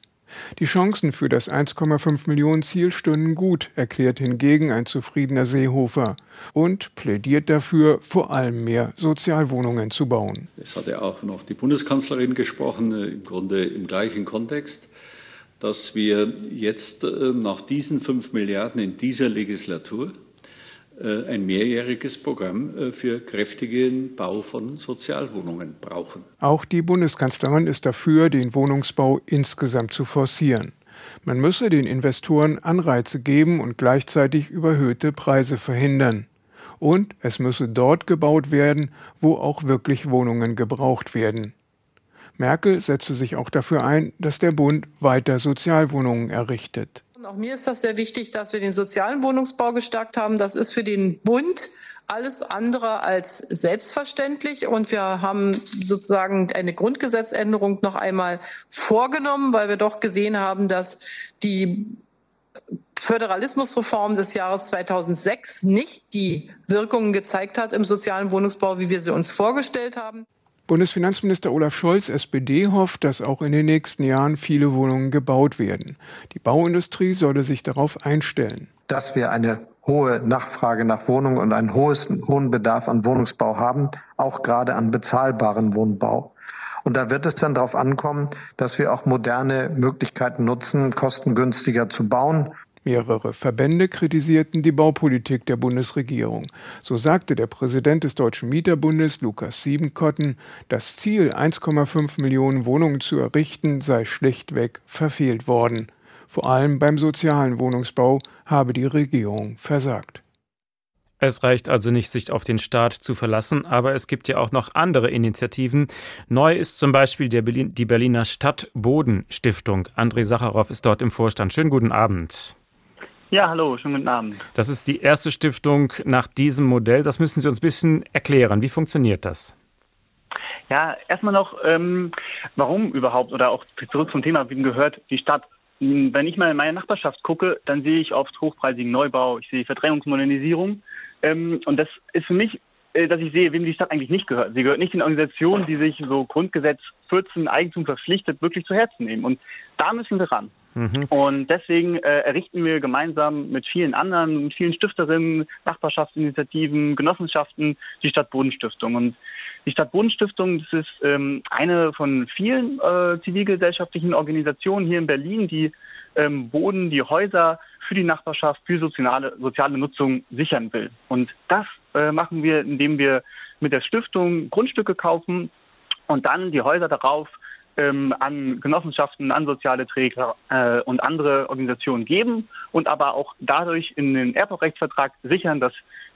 Die Chancen für das 1,5 Millionen Ziel stünden gut, erklärt hingegen ein zufriedener Seehofer und plädiert dafür, vor allem mehr Sozialwohnungen zu bauen. Es hat ja auch noch die Bundeskanzlerin gesprochen, äh, im Grunde im gleichen Kontext, dass wir jetzt äh, nach diesen 5 Milliarden in dieser Legislatur ein mehrjähriges Programm äh, für kräftigen Bau von Sozialwohnungen brauchen. Auch die Bundeskanzlerin ist dafür, den Wohnungsbau insgesamt zu forcieren. Man müsse den Investoren Anreize geben und gleichzeitig überhöhte Preise verhindern. Und es müsse dort gebaut werden, wo auch wirklich Wohnungen gebraucht werden. Merkel setzte sich auch dafür ein, dass der Bund weiter Sozialwohnungen errichtet. Auch mir ist das sehr wichtig, dass wir den sozialen Wohnungsbau gestärkt haben. Das ist für den Bund alles andere als selbstverständlich. Und wir haben sozusagen eine Grundgesetzänderung noch einmal vorgenommen, weil wir doch gesehen haben, dass die Föderalismusreform des Jahres 2006 nicht die Wirkungen gezeigt hat im sozialen Wohnungsbau, wie wir sie uns vorgestellt haben. Bundesfinanzminister Olaf Scholz, SPD, hofft, dass auch in den nächsten Jahren viele Wohnungen gebaut werden. Die Bauindustrie solle sich darauf einstellen. Dass wir eine hohe Nachfrage nach Wohnungen und einen hohen Bedarf an Wohnungsbau haben, auch gerade an bezahlbaren Wohnbau. Und da wird es dann darauf ankommen, dass wir auch moderne Möglichkeiten nutzen, kostengünstiger zu bauen Mehrere Verbände kritisierten die Baupolitik der Bundesregierung. So sagte der Präsident des Deutschen Mieterbundes, Lukas Siebenkotten, das Ziel, 1,5 Millionen Wohnungen zu errichten, sei schlichtweg verfehlt worden. Vor allem beim sozialen Wohnungsbau habe die Regierung versagt. Es reicht also nicht, sich auf den Staat zu verlassen, aber es gibt ja auch noch andere Initiativen. Neu ist zum Beispiel Berlin, die Berliner Stadtbodenstiftung. André Sacharow ist dort im Vorstand. Schönen guten Abend. Ja, hallo, schönen guten Abend. Das ist die erste Stiftung nach diesem Modell. Das müssen Sie uns ein bisschen erklären. Wie funktioniert das? Ja, erstmal noch, ähm, warum überhaupt oder auch zurück zum Thema, wie gehört die Stadt. Wenn ich mal in meine Nachbarschaft gucke, dann sehe ich oft hochpreisigen Neubau, ich sehe Verdrängungsmodernisierung. Ähm, und das ist für mich, äh, dass ich sehe, wem die Stadt eigentlich nicht gehört. Sie gehört nicht den Organisationen, die sich so Grundgesetz 14 Eigentum verpflichtet, wirklich zu Herzen nehmen. Und da müssen wir ran. Mhm. Und deswegen äh, errichten wir gemeinsam mit vielen anderen, mit vielen Stifterinnen, Nachbarschaftsinitiativen, Genossenschaften die Stadtbodenstiftung. Und die Stadtbodenstiftung, das ist ähm, eine von vielen äh, zivilgesellschaftlichen Organisationen hier in Berlin, die ähm, Boden, die Häuser für die Nachbarschaft, für soziale, soziale Nutzung sichern will. Und das äh, machen wir, indem wir mit der Stiftung Grundstücke kaufen und dann die Häuser darauf ähm, an Genossenschaften, an soziale Träger äh, und andere Organisationen geben und aber auch dadurch in den Erbaurechtsvertrag sichern, dass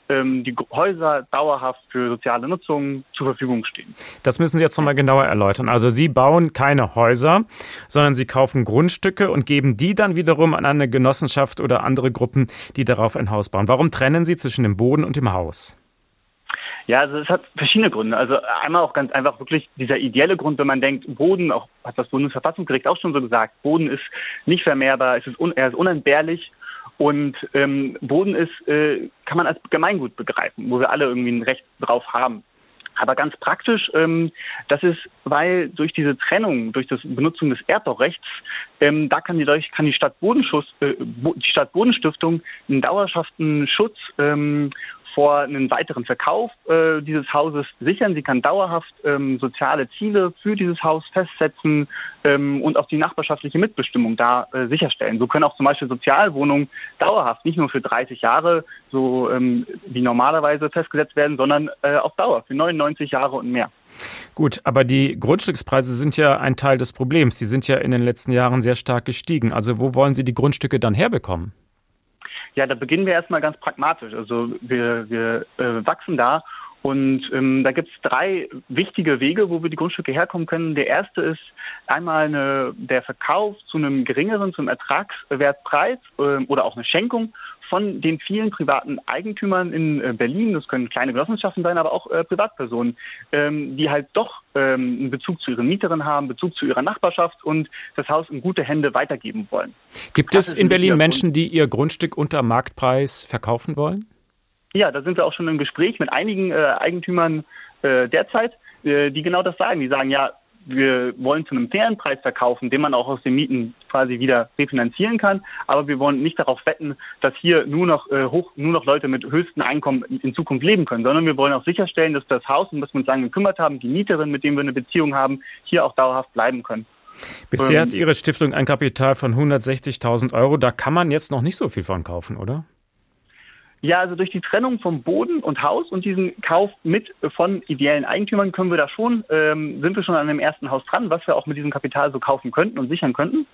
ähm, die Häuser dauerhaft für soziale Nutzung zur Verfügung stehen. Das müssen Sie jetzt nochmal genauer erläutern. Also Sie bauen keine Häuser, sondern Sie kaufen Grundstücke und geben die dann wiederum an eine Genossenschaft oder andere Gruppen, die darauf ein Haus bauen. Warum trennen Sie zwischen dem Boden und dem Haus? Ja, also es hat verschiedene Gründe. Also einmal auch ganz einfach wirklich dieser ideelle Grund, wenn man denkt, Boden, auch hat das Bundesverfassungsgericht auch schon so gesagt, Boden ist nicht vermehrbar, es ist un, er ist unentbehrlich und ähm, Boden ist, äh, kann man als Gemeingut begreifen, wo wir alle irgendwie ein Recht drauf haben. Aber ganz praktisch, ähm, das ist, weil durch diese Trennung, durch das Benutzung des Erbbaurechts, ähm, da kann die, kann die Stadt Bodenschutz, äh, die Stadt Bodenstiftung einen dauerhaften Schutz ähm, vor einem weiteren Verkauf äh, dieses Hauses sichern. Sie kann dauerhaft ähm, soziale Ziele für dieses Haus festsetzen ähm, und auch die nachbarschaftliche Mitbestimmung da äh, sicherstellen. So können auch zum Beispiel Sozialwohnungen dauerhaft, nicht nur für 30 Jahre, so ähm, wie normalerweise festgesetzt werden, sondern äh, auf Dauer für 99 Jahre und mehr. Gut, aber die Grundstückspreise sind ja ein Teil des Problems. Die sind ja in den letzten Jahren sehr stark gestiegen. Also wo wollen Sie die Grundstücke dann herbekommen? Ja, da beginnen wir erstmal ganz pragmatisch. Also wir, wir äh, wachsen da und ähm, da gibt es drei wichtige Wege, wo wir die Grundstücke herkommen können. Der erste ist einmal eine, der Verkauf zu einem geringeren, zum Ertragswertpreis äh, oder auch eine Schenkung von den vielen privaten Eigentümern in äh, Berlin, das können kleine Genossenschaften sein, aber auch äh, Privatpersonen, ähm, die halt doch ähm, einen Bezug zu ihren Mieterinnen haben, Bezug zu ihrer Nachbarschaft und das Haus in gute Hände weitergeben wollen. Gibt das es in Berlin Menschen, die ihr Grundstück unter Marktpreis verkaufen wollen? Ja, da sind wir auch schon im Gespräch mit einigen äh, Eigentümern äh, derzeit, äh, die genau das sagen. Die sagen, ja, wir wollen zu einem fairen Preis verkaufen, den man auch aus den Mieten quasi wieder refinanzieren kann. Aber wir wollen nicht darauf wetten, dass hier nur noch äh, hoch, nur noch Leute mit höchsten Einkommen in Zukunft leben können, sondern wir wollen auch sicherstellen, dass das Haus, um das wir uns lange gekümmert haben, die Mieterin, mit dem wir eine Beziehung haben, hier auch dauerhaft bleiben können. Bisher ähm, hat Ihre Stiftung ein Kapital von 160.000 Euro. Da kann man jetzt noch nicht so viel von kaufen, oder? Ja, also durch die Trennung vom Boden und Haus und diesen Kauf mit von ideellen Eigentümern können wir da schon, ähm, sind wir schon an dem ersten Haus dran, was wir auch mit diesem Kapital so kaufen könnten und sichern könnten.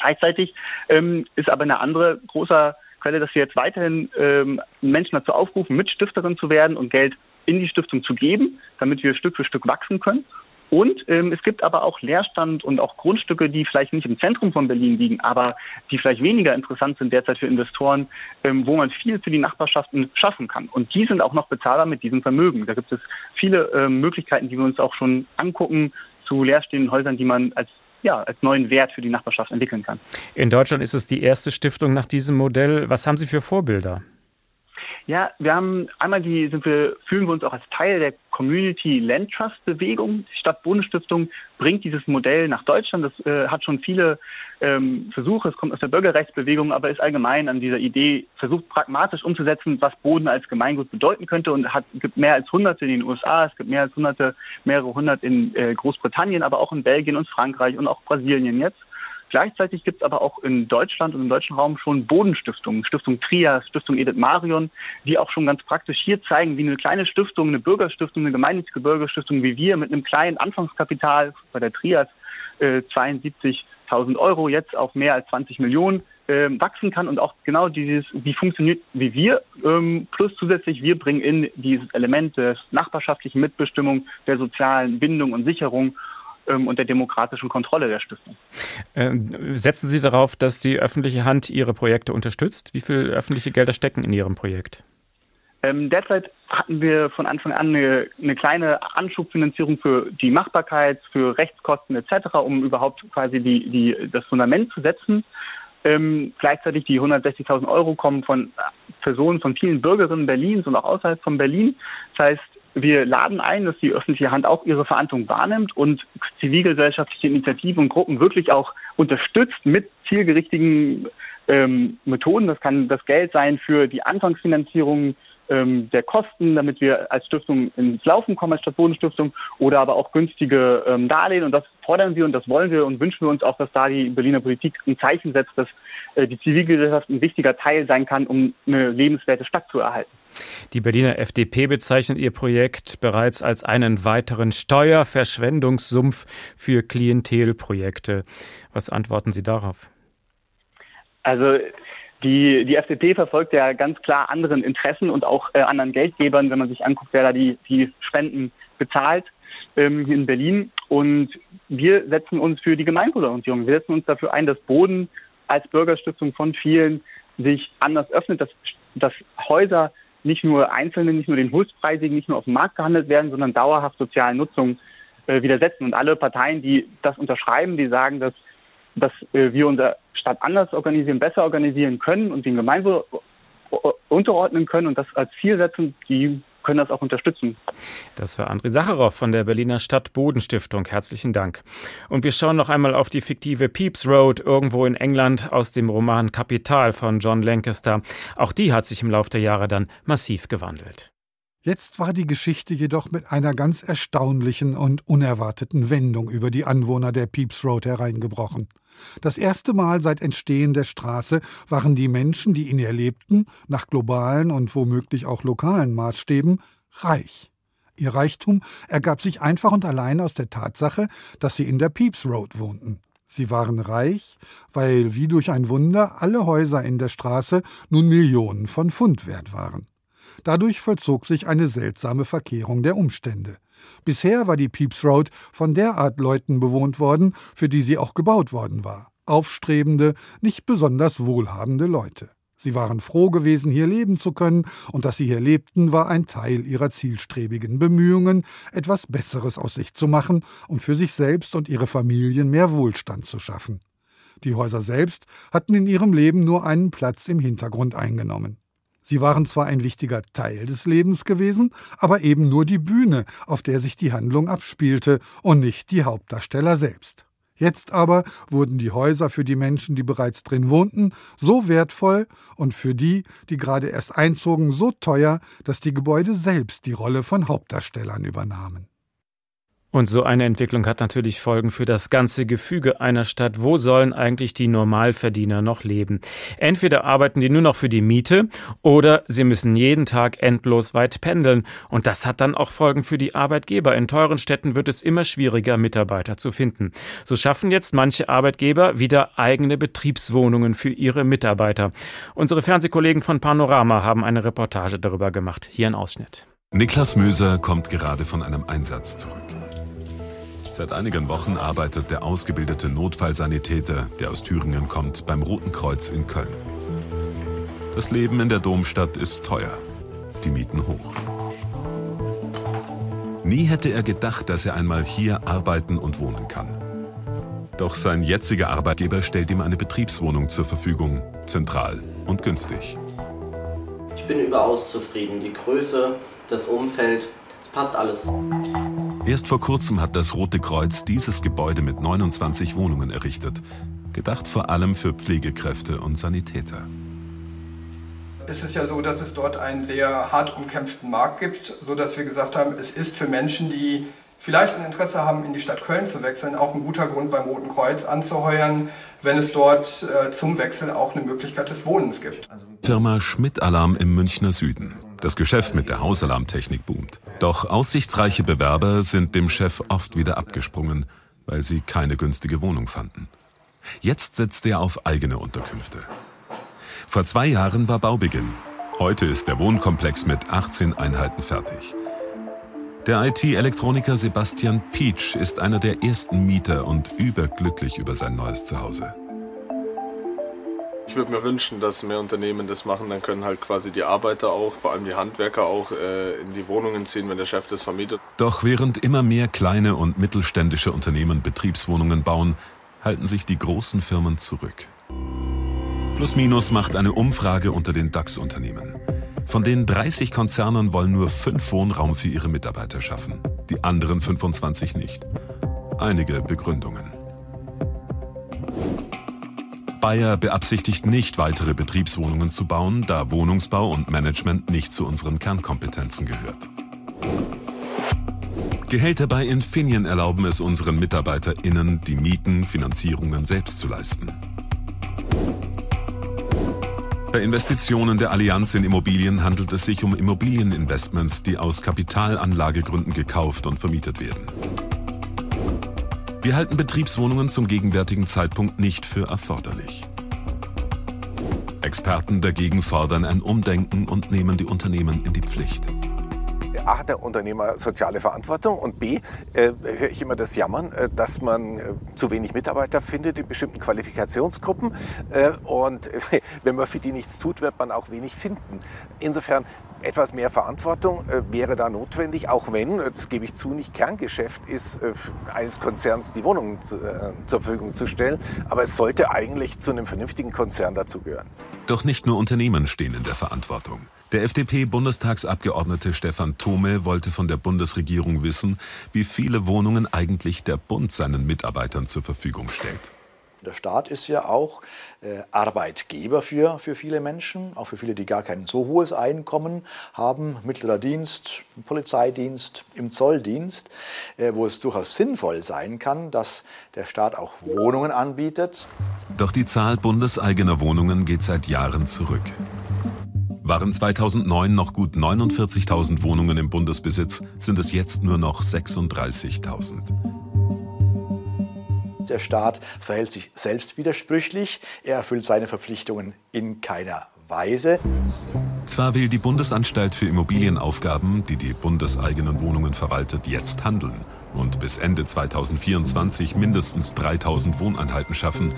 Gleichzeitig ähm, ist aber eine andere große Quelle, dass wir jetzt weiterhin ähm, Menschen dazu aufrufen, Mitstifterin zu werden und Geld in die Stiftung zu geben, damit wir Stück für Stück wachsen können. Und ähm, es gibt aber auch Leerstand und auch Grundstücke, die vielleicht nicht im Zentrum von Berlin liegen, aber die vielleicht weniger interessant sind derzeit für Investoren, ähm, wo man viel für die Nachbarschaften schaffen kann. Und die sind auch noch bezahlbar mit diesem Vermögen. Da gibt es viele ähm, Möglichkeiten, die wir uns auch schon angucken zu leerstehenden Häusern, die man als ja, als neuen Wert für die Nachbarschaft entwickeln kann. In Deutschland ist es die erste Stiftung nach diesem Modell. Was haben Sie für Vorbilder? Ja, wir haben einmal die, sind wir, fühlen wir uns auch als Teil der Community Land Trust Bewegung. Die Stadt Bundesstiftung bringt dieses Modell nach Deutschland. Das äh, hat schon viele ähm, Versuche. Es kommt aus der Bürgerrechtsbewegung, aber ist allgemein an dieser Idee versucht pragmatisch umzusetzen, was Boden als Gemeingut bedeuten könnte und hat gibt mehr als hunderte in den USA, es gibt mehr als hunderte, mehrere hundert in äh, Großbritannien, aber auch in Belgien und Frankreich und auch Brasilien jetzt. Gleichzeitig gibt es aber auch in Deutschland und im deutschen Raum schon Bodenstiftungen, Stiftung Trias, Stiftung Edith Marion, die auch schon ganz praktisch hier zeigen, wie eine kleine Stiftung, eine Bürgerstiftung, eine gemeinnützige Bürgerstiftung wie wir mit einem kleinen Anfangskapital bei der Trias äh, 72.000 Euro jetzt auf mehr als 20 Millionen äh, wachsen kann und auch genau dieses, wie funktioniert wie wir, ähm, plus zusätzlich wir bringen in dieses Element des nachbarschaftlichen Mitbestimmung, der sozialen Bindung und Sicherung ähm, und der demokratischen Kontrolle der Stiftung. Ähm, setzen Sie darauf, dass die öffentliche Hand Ihre Projekte unterstützt? Wie viel öffentliche Gelder stecken in Ihrem Projekt? Ähm, derzeit hatten wir von Anfang an eine, eine, kleine Anschubfinanzierung für die Machbarkeit, für Rechtskosten etc., um überhaupt quasi die, die, das Fundament zu setzen. Ähm, gleichzeitig die 160.000 Euro kommen von Personen, von vielen Bürgerinnen Berlins und auch außerhalb von Berlin. Das heißt, wir laden ein, dass die öffentliche Hand auch ihre Verantwortung wahrnimmt und zivilgesellschaftliche Initiativen und Gruppen wirklich auch unterstützt mit zielgerichtigen ähm, Methoden. Das kann das Geld sein für die Anfangsfinanzierung ähm, der Kosten, damit wir als Stiftung ins Laufen kommen, als Stadtbodenstiftung, oder aber auch günstige ähm, Darlehen. Und das fordern wir und das wollen wir und wünschen wir uns auch, dass da die Berliner Politik ein Zeichen setzt, dass äh, die Zivilgesellschaft ein wichtiger Teil sein kann, um eine lebenswerte Stadt zu erhalten. Die Berliner FDP bezeichnet ihr Projekt bereits als einen weiteren Steuerverschwendungssumpf für Klientelprojekte. Was antworten Sie darauf? Also die, die FDP verfolgt ja ganz klar anderen Interessen und auch äh, anderen Geldgebern, wenn man sich anguckt, wer da die, die Spenden bezahlt ähm, in Berlin. Und wir setzen uns für die Gemeinwohlorientierung. Wir setzen uns dafür ein, dass Boden als Bürgerstiftung von vielen sich anders öffnet, dass, dass Häuser nicht nur einzelne, nicht nur den Höchstpreisigen, nicht nur auf dem Markt gehandelt werden, sondern dauerhaft sozialen Nutzung äh, widersetzen. Und alle Parteien, die das unterschreiben, die sagen, dass, dass äh, wir unsere Stadt anders organisieren, besser organisieren können und den Gemeinwohl unterordnen können und das als Ziel setzen, die können das auch unterstützen. Das war André Sacharow von der Berliner Stadt Bodenstiftung. Herzlichen Dank. Und wir schauen noch einmal auf die fiktive Pepys Road irgendwo in England aus dem Roman Kapital von John Lancaster. Auch die hat sich im Laufe der Jahre dann massiv gewandelt. Jetzt war die Geschichte jedoch mit einer ganz erstaunlichen und unerwarteten Wendung über die Anwohner der Pepys Road hereingebrochen. Das erste Mal seit Entstehen der Straße waren die Menschen, die in ihr lebten, nach globalen und womöglich auch lokalen Maßstäben reich. Ihr Reichtum ergab sich einfach und allein aus der Tatsache, dass sie in der Pepys Road wohnten. Sie waren reich, weil wie durch ein Wunder alle Häuser in der Straße nun Millionen von Pfund wert waren. Dadurch vollzog sich eine seltsame Verkehrung der Umstände. Bisher war die Pepys Road von derart Leuten bewohnt worden, für die sie auch gebaut worden war. Aufstrebende, nicht besonders wohlhabende Leute. Sie waren froh gewesen, hier leben zu können, und dass sie hier lebten, war ein Teil ihrer zielstrebigen Bemühungen, etwas Besseres aus sich zu machen und für sich selbst und ihre Familien mehr Wohlstand zu schaffen. Die Häuser selbst hatten in ihrem Leben nur einen Platz im Hintergrund eingenommen. Sie waren zwar ein wichtiger Teil des Lebens gewesen, aber eben nur die Bühne, auf der sich die Handlung abspielte und nicht die Hauptdarsteller selbst. Jetzt aber wurden die Häuser für die Menschen, die bereits drin wohnten, so wertvoll und für die, die gerade erst einzogen, so teuer, dass die Gebäude selbst die Rolle von Hauptdarstellern übernahmen. Und so eine Entwicklung hat natürlich Folgen für das ganze Gefüge einer Stadt. Wo sollen eigentlich die Normalverdiener noch leben? Entweder arbeiten die nur noch für die Miete oder sie müssen jeden Tag endlos weit pendeln. Und das hat dann auch Folgen für die Arbeitgeber. In teuren Städten wird es immer schwieriger, Mitarbeiter zu finden. So schaffen jetzt manche Arbeitgeber wieder eigene Betriebswohnungen für ihre Mitarbeiter. Unsere Fernsehkollegen von Panorama haben eine Reportage darüber gemacht. Hier ein Ausschnitt. Niklas Möser kommt gerade von einem Einsatz zurück. Seit einigen Wochen arbeitet der ausgebildete Notfallsanitäter, der aus Thüringen kommt, beim Roten Kreuz in Köln. Das Leben in der Domstadt ist teuer, die Mieten hoch. Nie hätte er gedacht, dass er einmal hier arbeiten und wohnen kann. Doch sein jetziger Arbeitgeber stellt ihm eine Betriebswohnung zur Verfügung, zentral und günstig. Ich bin überaus zufrieden. Die Größe, das Umfeld, es passt alles. Erst vor kurzem hat das Rote Kreuz dieses Gebäude mit 29 Wohnungen errichtet, gedacht vor allem für Pflegekräfte und Sanitäter. Es ist ja so, dass es dort einen sehr hart umkämpften Markt gibt, sodass wir gesagt haben, es ist für Menschen, die vielleicht ein Interesse haben, in die Stadt Köln zu wechseln, auch ein guter Grund beim Roten Kreuz anzuheuern, wenn es dort äh, zum Wechsel auch eine Möglichkeit des Wohnens gibt. Firma Schmidt Alarm im Münchner Süden. Das Geschäft mit der Hausalarmtechnik boomt. Doch aussichtsreiche Bewerber sind dem Chef oft wieder abgesprungen, weil sie keine günstige Wohnung fanden. Jetzt setzt er auf eigene Unterkünfte. Vor zwei Jahren war Baubeginn. Heute ist der Wohnkomplex mit 18 Einheiten fertig. Der IT-Elektroniker Sebastian Pietsch ist einer der ersten Mieter und überglücklich über sein neues Zuhause. Ich würde mir wünschen, dass mehr Unternehmen das machen. Dann können halt quasi die Arbeiter auch, vor allem die Handwerker auch, äh, in die Wohnungen ziehen, wenn der Chef das vermietet. Doch während immer mehr kleine und mittelständische Unternehmen Betriebswohnungen bauen, halten sich die großen Firmen zurück. Plus Minus macht eine Umfrage unter den DAX-Unternehmen. Von den 30 Konzernen wollen nur fünf Wohnraum für ihre Mitarbeiter schaffen, die anderen 25 nicht. Einige Begründungen. Bayer beabsichtigt nicht, weitere Betriebswohnungen zu bauen, da Wohnungsbau und Management nicht zu unseren Kernkompetenzen gehört. Gehälter bei Infineon erlauben es unseren MitarbeiterInnen, die Mieten, Finanzierungen selbst zu leisten. Bei Investitionen der Allianz in Immobilien handelt es sich um Immobilieninvestments, die aus Kapitalanlagegründen gekauft und vermietet werden. Wir halten Betriebswohnungen zum gegenwärtigen Zeitpunkt nicht für erforderlich. Experten dagegen fordern ein Umdenken und nehmen die Unternehmen in die Pflicht. A, der Unternehmer soziale Verantwortung und B, äh, höre ich immer das Jammern, äh, dass man äh, zu wenig Mitarbeiter findet in bestimmten Qualifikationsgruppen. Äh, und wenn man für die nichts tut, wird man auch wenig finden. Insofern etwas mehr Verantwortung äh, wäre da notwendig, auch wenn, äh, das gebe ich zu, nicht Kerngeschäft ist, eines Konzerns die Wohnungen zu, zur Verfügung zu stellen. Aber es sollte eigentlich zu einem vernünftigen Konzern dazugehören. Doch nicht nur Unternehmen stehen in der Verantwortung. Der FDP-Bundestagsabgeordnete Stefan Thome wollte von der Bundesregierung wissen, wie viele Wohnungen eigentlich der Bund seinen Mitarbeitern zur Verfügung stellt. Der Staat ist ja auch äh, Arbeitgeber für, für viele Menschen, auch für viele, die gar kein so hohes Einkommen haben, mittlerer Dienst, im Polizeidienst, im Zolldienst, äh, wo es durchaus sinnvoll sein kann, dass der Staat auch Wohnungen anbietet. Doch die Zahl bundeseigener Wohnungen geht seit Jahren zurück. Waren 2009 noch gut 49.000 Wohnungen im Bundesbesitz, sind es jetzt nur noch 36.000. Der Staat verhält sich selbst widersprüchlich. Er erfüllt seine Verpflichtungen in keiner Weise. Zwar will die Bundesanstalt für Immobilienaufgaben, die die bundeseigenen Wohnungen verwaltet, jetzt handeln und bis Ende 2024 mindestens 3000 Wohneinheiten schaffen,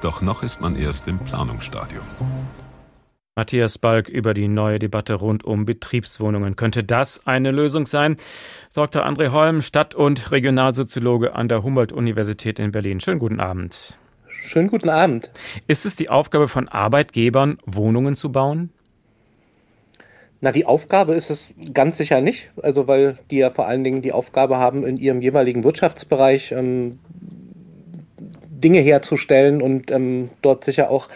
doch noch ist man erst im Planungsstadium. Matthias Balk über die neue Debatte rund um Betriebswohnungen. Könnte das eine Lösung sein? Dr. André Holm, Stadt- und Regionalsoziologe an der Humboldt-Universität in Berlin. Schönen guten Abend. Schönen guten Abend. Ist es die Aufgabe von Arbeitgebern, Wohnungen zu bauen? Na, die Aufgabe ist es ganz sicher nicht, also weil die ja vor allen Dingen die Aufgabe haben, in ihrem jeweiligen Wirtschaftsbereich ähm, Dinge herzustellen und ähm, dort sicher auch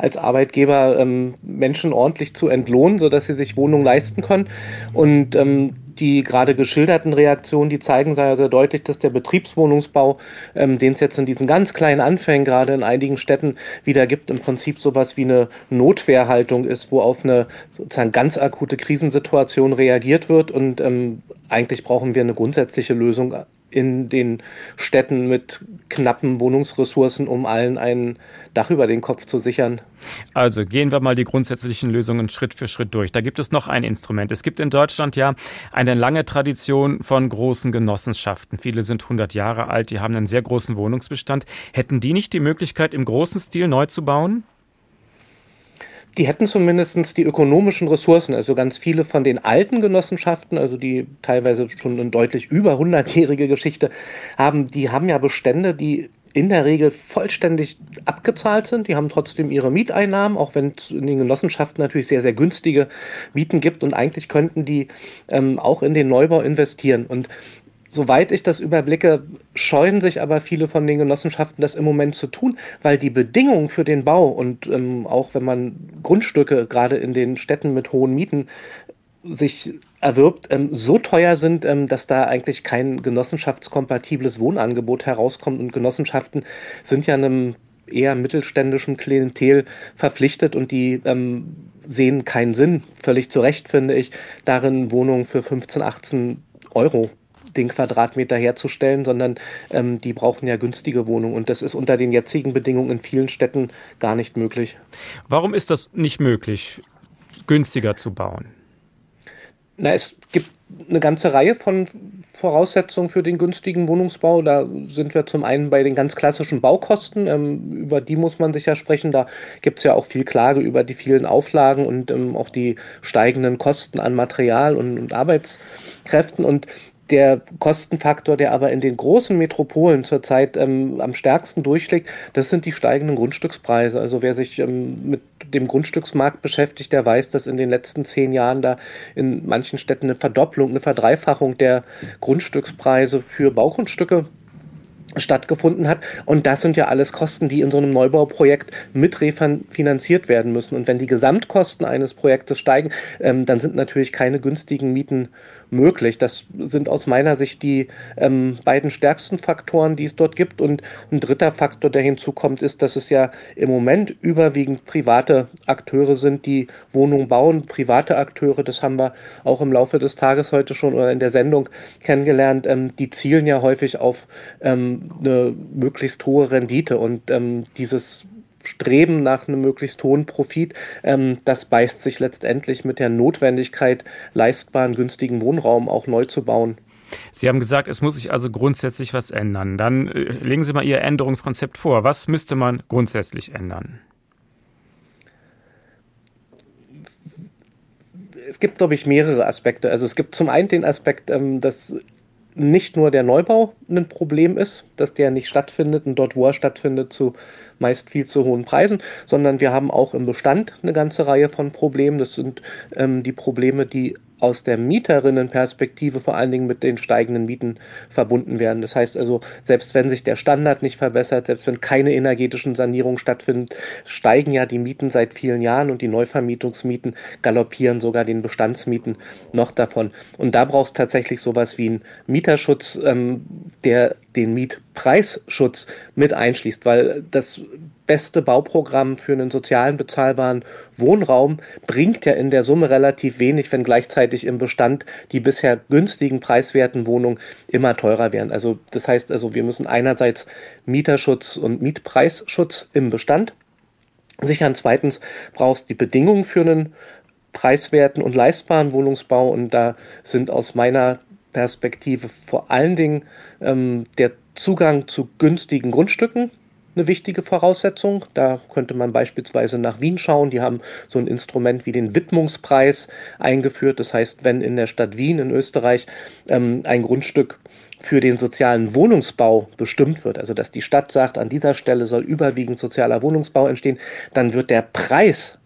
als Arbeitgeber ähm, Menschen ordentlich zu entlohnen, sodass sie sich Wohnungen leisten können. Und ähm, die gerade geschilderten Reaktionen, die zeigen sehr, sehr deutlich, dass der Betriebswohnungsbau, ähm, den es jetzt in diesen ganz kleinen Anfängen gerade in einigen Städten wieder gibt, im Prinzip sowas wie eine Notwehrhaltung ist, wo auf eine sozusagen ganz akute Krisensituation reagiert wird. Und ähm, eigentlich brauchen wir eine grundsätzliche Lösung in den Städten mit knappen Wohnungsressourcen, um allen ein Dach über den Kopf zu sichern. Also gehen wir mal die grundsätzlichen Lösungen Schritt für Schritt durch. Da gibt es noch ein Instrument. Es gibt in Deutschland ja eine lange Tradition von großen Genossenschaften. Viele sind 100 Jahre alt, die haben einen sehr großen Wohnungsbestand. Hätten die nicht die Möglichkeit, im großen Stil neu zu bauen? Die hätten zumindest die ökonomischen Ressourcen. Also ganz viele von den alten Genossenschaften, also die teilweise schon eine deutlich über 100-jährige Geschichte haben, die haben ja Bestände, die in der Regel vollständig abgezahlt sind. Die haben trotzdem ihre Mieteinnahmen, auch wenn es in den Genossenschaften natürlich sehr, sehr günstige Mieten gibt. Und eigentlich könnten die ähm, auch in den Neubau investieren. Und Soweit ich das überblicke, scheuen sich aber viele von den Genossenschaften, das im Moment zu tun, weil die Bedingungen für den Bau und ähm, auch wenn man Grundstücke gerade in den Städten mit hohen Mieten sich erwirbt, ähm, so teuer sind, ähm, dass da eigentlich kein genossenschaftskompatibles Wohnangebot herauskommt. Und Genossenschaften sind ja einem eher mittelständischen Klientel verpflichtet und die ähm, sehen keinen Sinn, völlig zu Recht finde ich, darin Wohnungen für 15, 18 Euro den Quadratmeter herzustellen, sondern ähm, die brauchen ja günstige Wohnungen. Und das ist unter den jetzigen Bedingungen in vielen Städten gar nicht möglich. Warum ist das nicht möglich, günstiger zu bauen? Na, es gibt eine ganze Reihe von Voraussetzungen für den günstigen Wohnungsbau. Da sind wir zum einen bei den ganz klassischen Baukosten. Ähm, über die muss man sicher sprechen. Da gibt es ja auch viel Klage über die vielen Auflagen und ähm, auch die steigenden Kosten an Material und, und Arbeitskräften. Und der Kostenfaktor, der aber in den großen Metropolen zurzeit ähm, am stärksten durchschlägt, das sind die steigenden Grundstückspreise. Also wer sich ähm, mit dem Grundstücksmarkt beschäftigt, der weiß, dass in den letzten zehn Jahren da in manchen Städten eine Verdopplung, eine Verdreifachung der Grundstückspreise für Baugrundstücke stattgefunden hat. Und das sind ja alles Kosten, die in so einem Neubauprojekt mit refinanziert werden müssen. Und wenn die Gesamtkosten eines Projektes steigen, ähm, dann sind natürlich keine günstigen Mieten möglich. Das sind aus meiner Sicht die ähm, beiden stärksten Faktoren, die es dort gibt. Und ein dritter Faktor, der hinzukommt, ist, dass es ja im Moment überwiegend private Akteure sind, die Wohnungen bauen. Private Akteure, das haben wir auch im Laufe des Tages heute schon oder in der Sendung kennengelernt, ähm, die zielen ja häufig auf ähm, eine möglichst hohe Rendite. Und ähm, dieses Streben nach einem möglichst hohen Profit, ähm, das beißt sich letztendlich mit der Notwendigkeit, leistbaren, günstigen Wohnraum auch neu zu bauen. Sie haben gesagt, es muss sich also grundsätzlich was ändern. Dann äh, legen Sie mal Ihr Änderungskonzept vor. Was müsste man grundsätzlich ändern? Es gibt, glaube ich, mehrere Aspekte. Also es gibt zum einen den Aspekt, ähm, dass nicht nur der Neubau ein Problem ist, dass der nicht stattfindet und dort, wo er stattfindet, zu meist viel zu hohen Preisen, sondern wir haben auch im Bestand eine ganze Reihe von Problemen. Das sind ähm, die Probleme, die aus der Mieterinnenperspektive vor allen Dingen mit den steigenden Mieten verbunden werden. Das heißt also, selbst wenn sich der Standard nicht verbessert, selbst wenn keine energetischen Sanierungen stattfinden, steigen ja die Mieten seit vielen Jahren und die Neuvermietungsmieten galoppieren sogar den Bestandsmieten noch davon. Und da brauchst tatsächlich sowas wie einen Mieterschutz, ähm, der den Mietpreisschutz mit einschließt, weil das beste Bauprogramm für einen sozialen bezahlbaren Wohnraum bringt ja in der Summe relativ wenig, wenn gleichzeitig im Bestand die bisher günstigen preiswerten Wohnungen immer teurer werden. Also das heißt also, wir müssen einerseits Mieterschutz und Mietpreisschutz im Bestand sichern. Zweitens brauchst die Bedingungen für einen preiswerten und leistbaren Wohnungsbau und da sind aus meiner Perspektive vor allen Dingen ähm, der Zugang zu günstigen Grundstücken eine wichtige Voraussetzung. Da könnte man beispielsweise nach Wien schauen. Die haben so ein Instrument wie den Widmungspreis eingeführt. Das heißt, wenn in der Stadt Wien in Österreich ähm, ein Grundstück für den sozialen Wohnungsbau bestimmt wird, also dass die Stadt sagt, an dieser Stelle soll überwiegend sozialer Wohnungsbau entstehen, dann wird der Preis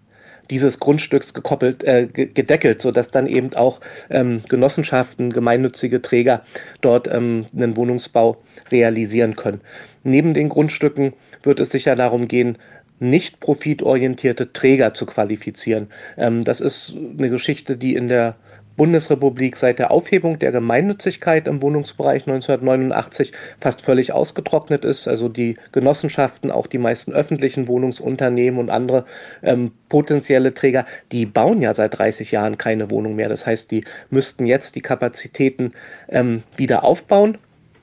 dieses Grundstücks gekoppelt, äh, gedeckelt, sodass dann eben auch ähm, Genossenschaften, gemeinnützige Träger dort ähm, einen Wohnungsbau realisieren können. Neben den Grundstücken wird es sicher darum gehen, nicht profitorientierte Träger zu qualifizieren. Ähm, das ist eine Geschichte, die in der Bundesrepublik seit der Aufhebung der Gemeinnützigkeit im Wohnungsbereich 1989 fast völlig ausgetrocknet ist. Also die Genossenschaften, auch die meisten öffentlichen Wohnungsunternehmen und andere ähm, potenzielle Träger, die bauen ja seit 30 Jahren keine Wohnung mehr. Das heißt, die müssten jetzt die Kapazitäten ähm, wieder aufbauen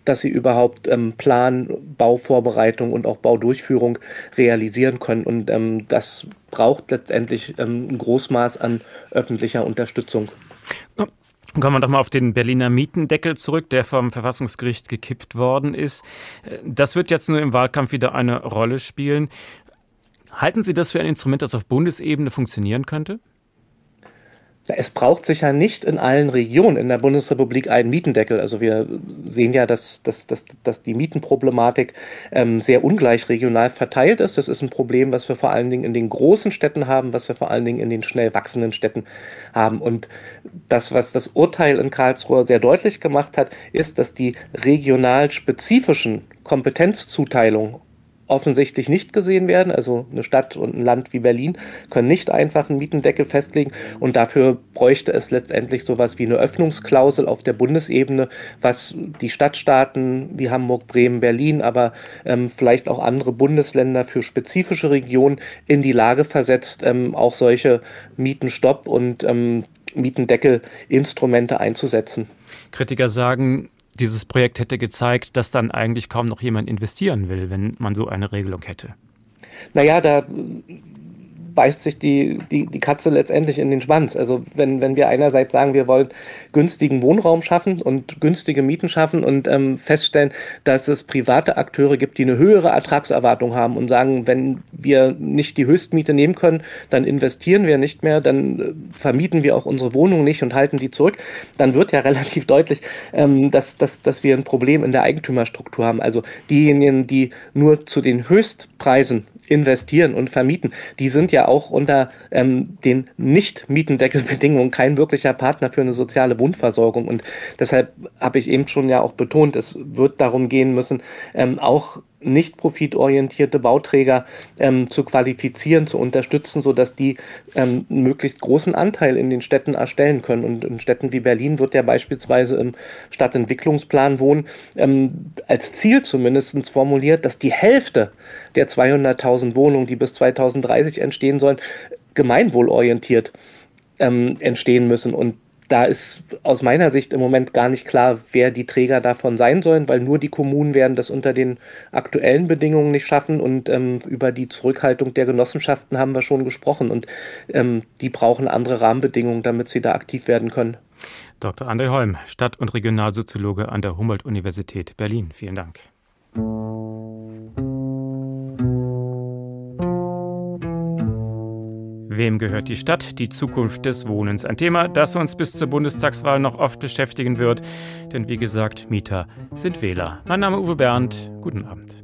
dass sie überhaupt ähm, Plan, Bauvorbereitung und auch Baudurchführung realisieren können. Und ähm, das braucht letztendlich ähm, ein Großmaß an öffentlicher Unterstützung. Kommen wir doch mal auf den Berliner Mietendeckel zurück, der vom Verfassungsgericht gekippt worden ist. Das wird jetzt nur im Wahlkampf wieder eine Rolle spielen. Halten Sie das für ein Instrument, das auf Bundesebene funktionieren könnte? Es braucht sicher nicht in allen Regionen in der Bundesrepublik einen Mietendeckel. Also wir sehen ja, dass, dass, dass, dass die Mietenproblematik ähm, sehr ungleich regional verteilt ist. Das ist ein Problem, was wir vor allen Dingen in den großen Städten haben, was wir vor allen Dingen in den schnell wachsenden Städten haben. Und das, was das Urteil in Karlsruhe sehr deutlich gemacht hat, ist, dass die regional spezifischen Kompetenzzuteilungen offensichtlich nicht gesehen werden. Also eine Stadt und ein Land wie Berlin können nicht einfach einen Mietendeckel festlegen und dafür bräuchte es letztendlich sowas wie eine Öffnungsklausel auf der Bundesebene, was die Stadtstaaten wie Hamburg, Bremen, Berlin, aber ähm, vielleicht auch andere Bundesländer für spezifische Regionen in die Lage versetzt, ähm, auch solche Mietenstopp und ähm, Mietendeckelinstrumente einzusetzen. Kritiker sagen, dieses Projekt hätte gezeigt, dass dann eigentlich kaum noch jemand investieren will, wenn man so eine Regelung hätte. Naja, da beißt sich die, die, die Katze letztendlich in den Schwanz. Also wenn, wenn wir einerseits sagen, wir wollen günstigen Wohnraum schaffen und günstige Mieten schaffen und ähm, feststellen, dass es private Akteure gibt, die eine höhere Ertragserwartung haben und sagen, wenn wir nicht die Höchstmiete nehmen können, dann investieren wir nicht mehr, dann äh, vermieten wir auch unsere Wohnung nicht und halten die zurück, dann wird ja relativ deutlich, ähm, dass, dass, dass wir ein Problem in der Eigentümerstruktur haben. Also diejenigen, die nur zu den Höchstpreisen investieren und vermieten, die sind ja auch unter ähm, den Nicht-Mietendeckelbedingungen kein wirklicher Partner für eine soziale Wohnversorgung. Und deshalb habe ich eben schon ja auch betont, es wird darum gehen müssen, ähm, auch nicht profitorientierte Bauträger ähm, zu qualifizieren, zu unterstützen, sodass die ähm, einen möglichst großen Anteil in den Städten erstellen können. Und in Städten wie Berlin wird ja beispielsweise im Stadtentwicklungsplan Wohnen ähm, als Ziel zumindest formuliert, dass die Hälfte der 200.000 Wohnungen, die bis 2030 entstehen sollen, gemeinwohlorientiert ähm, entstehen müssen. Und da ist aus meiner Sicht im Moment gar nicht klar, wer die Träger davon sein sollen, weil nur die Kommunen werden das unter den aktuellen Bedingungen nicht schaffen und ähm, über die Zurückhaltung der Genossenschaften haben wir schon gesprochen und ähm, die brauchen andere Rahmenbedingungen, damit sie da aktiv werden können. Dr. André Holm, Stadt- und Regionalsoziologe an der Humboldt-Universität Berlin. Vielen Dank. Wem gehört die Stadt? Die Zukunft des Wohnens. Ein Thema, das uns bis zur Bundestagswahl noch oft beschäftigen wird. Denn wie gesagt, Mieter sind Wähler. Mein Name ist Uwe Bernd. Guten Abend.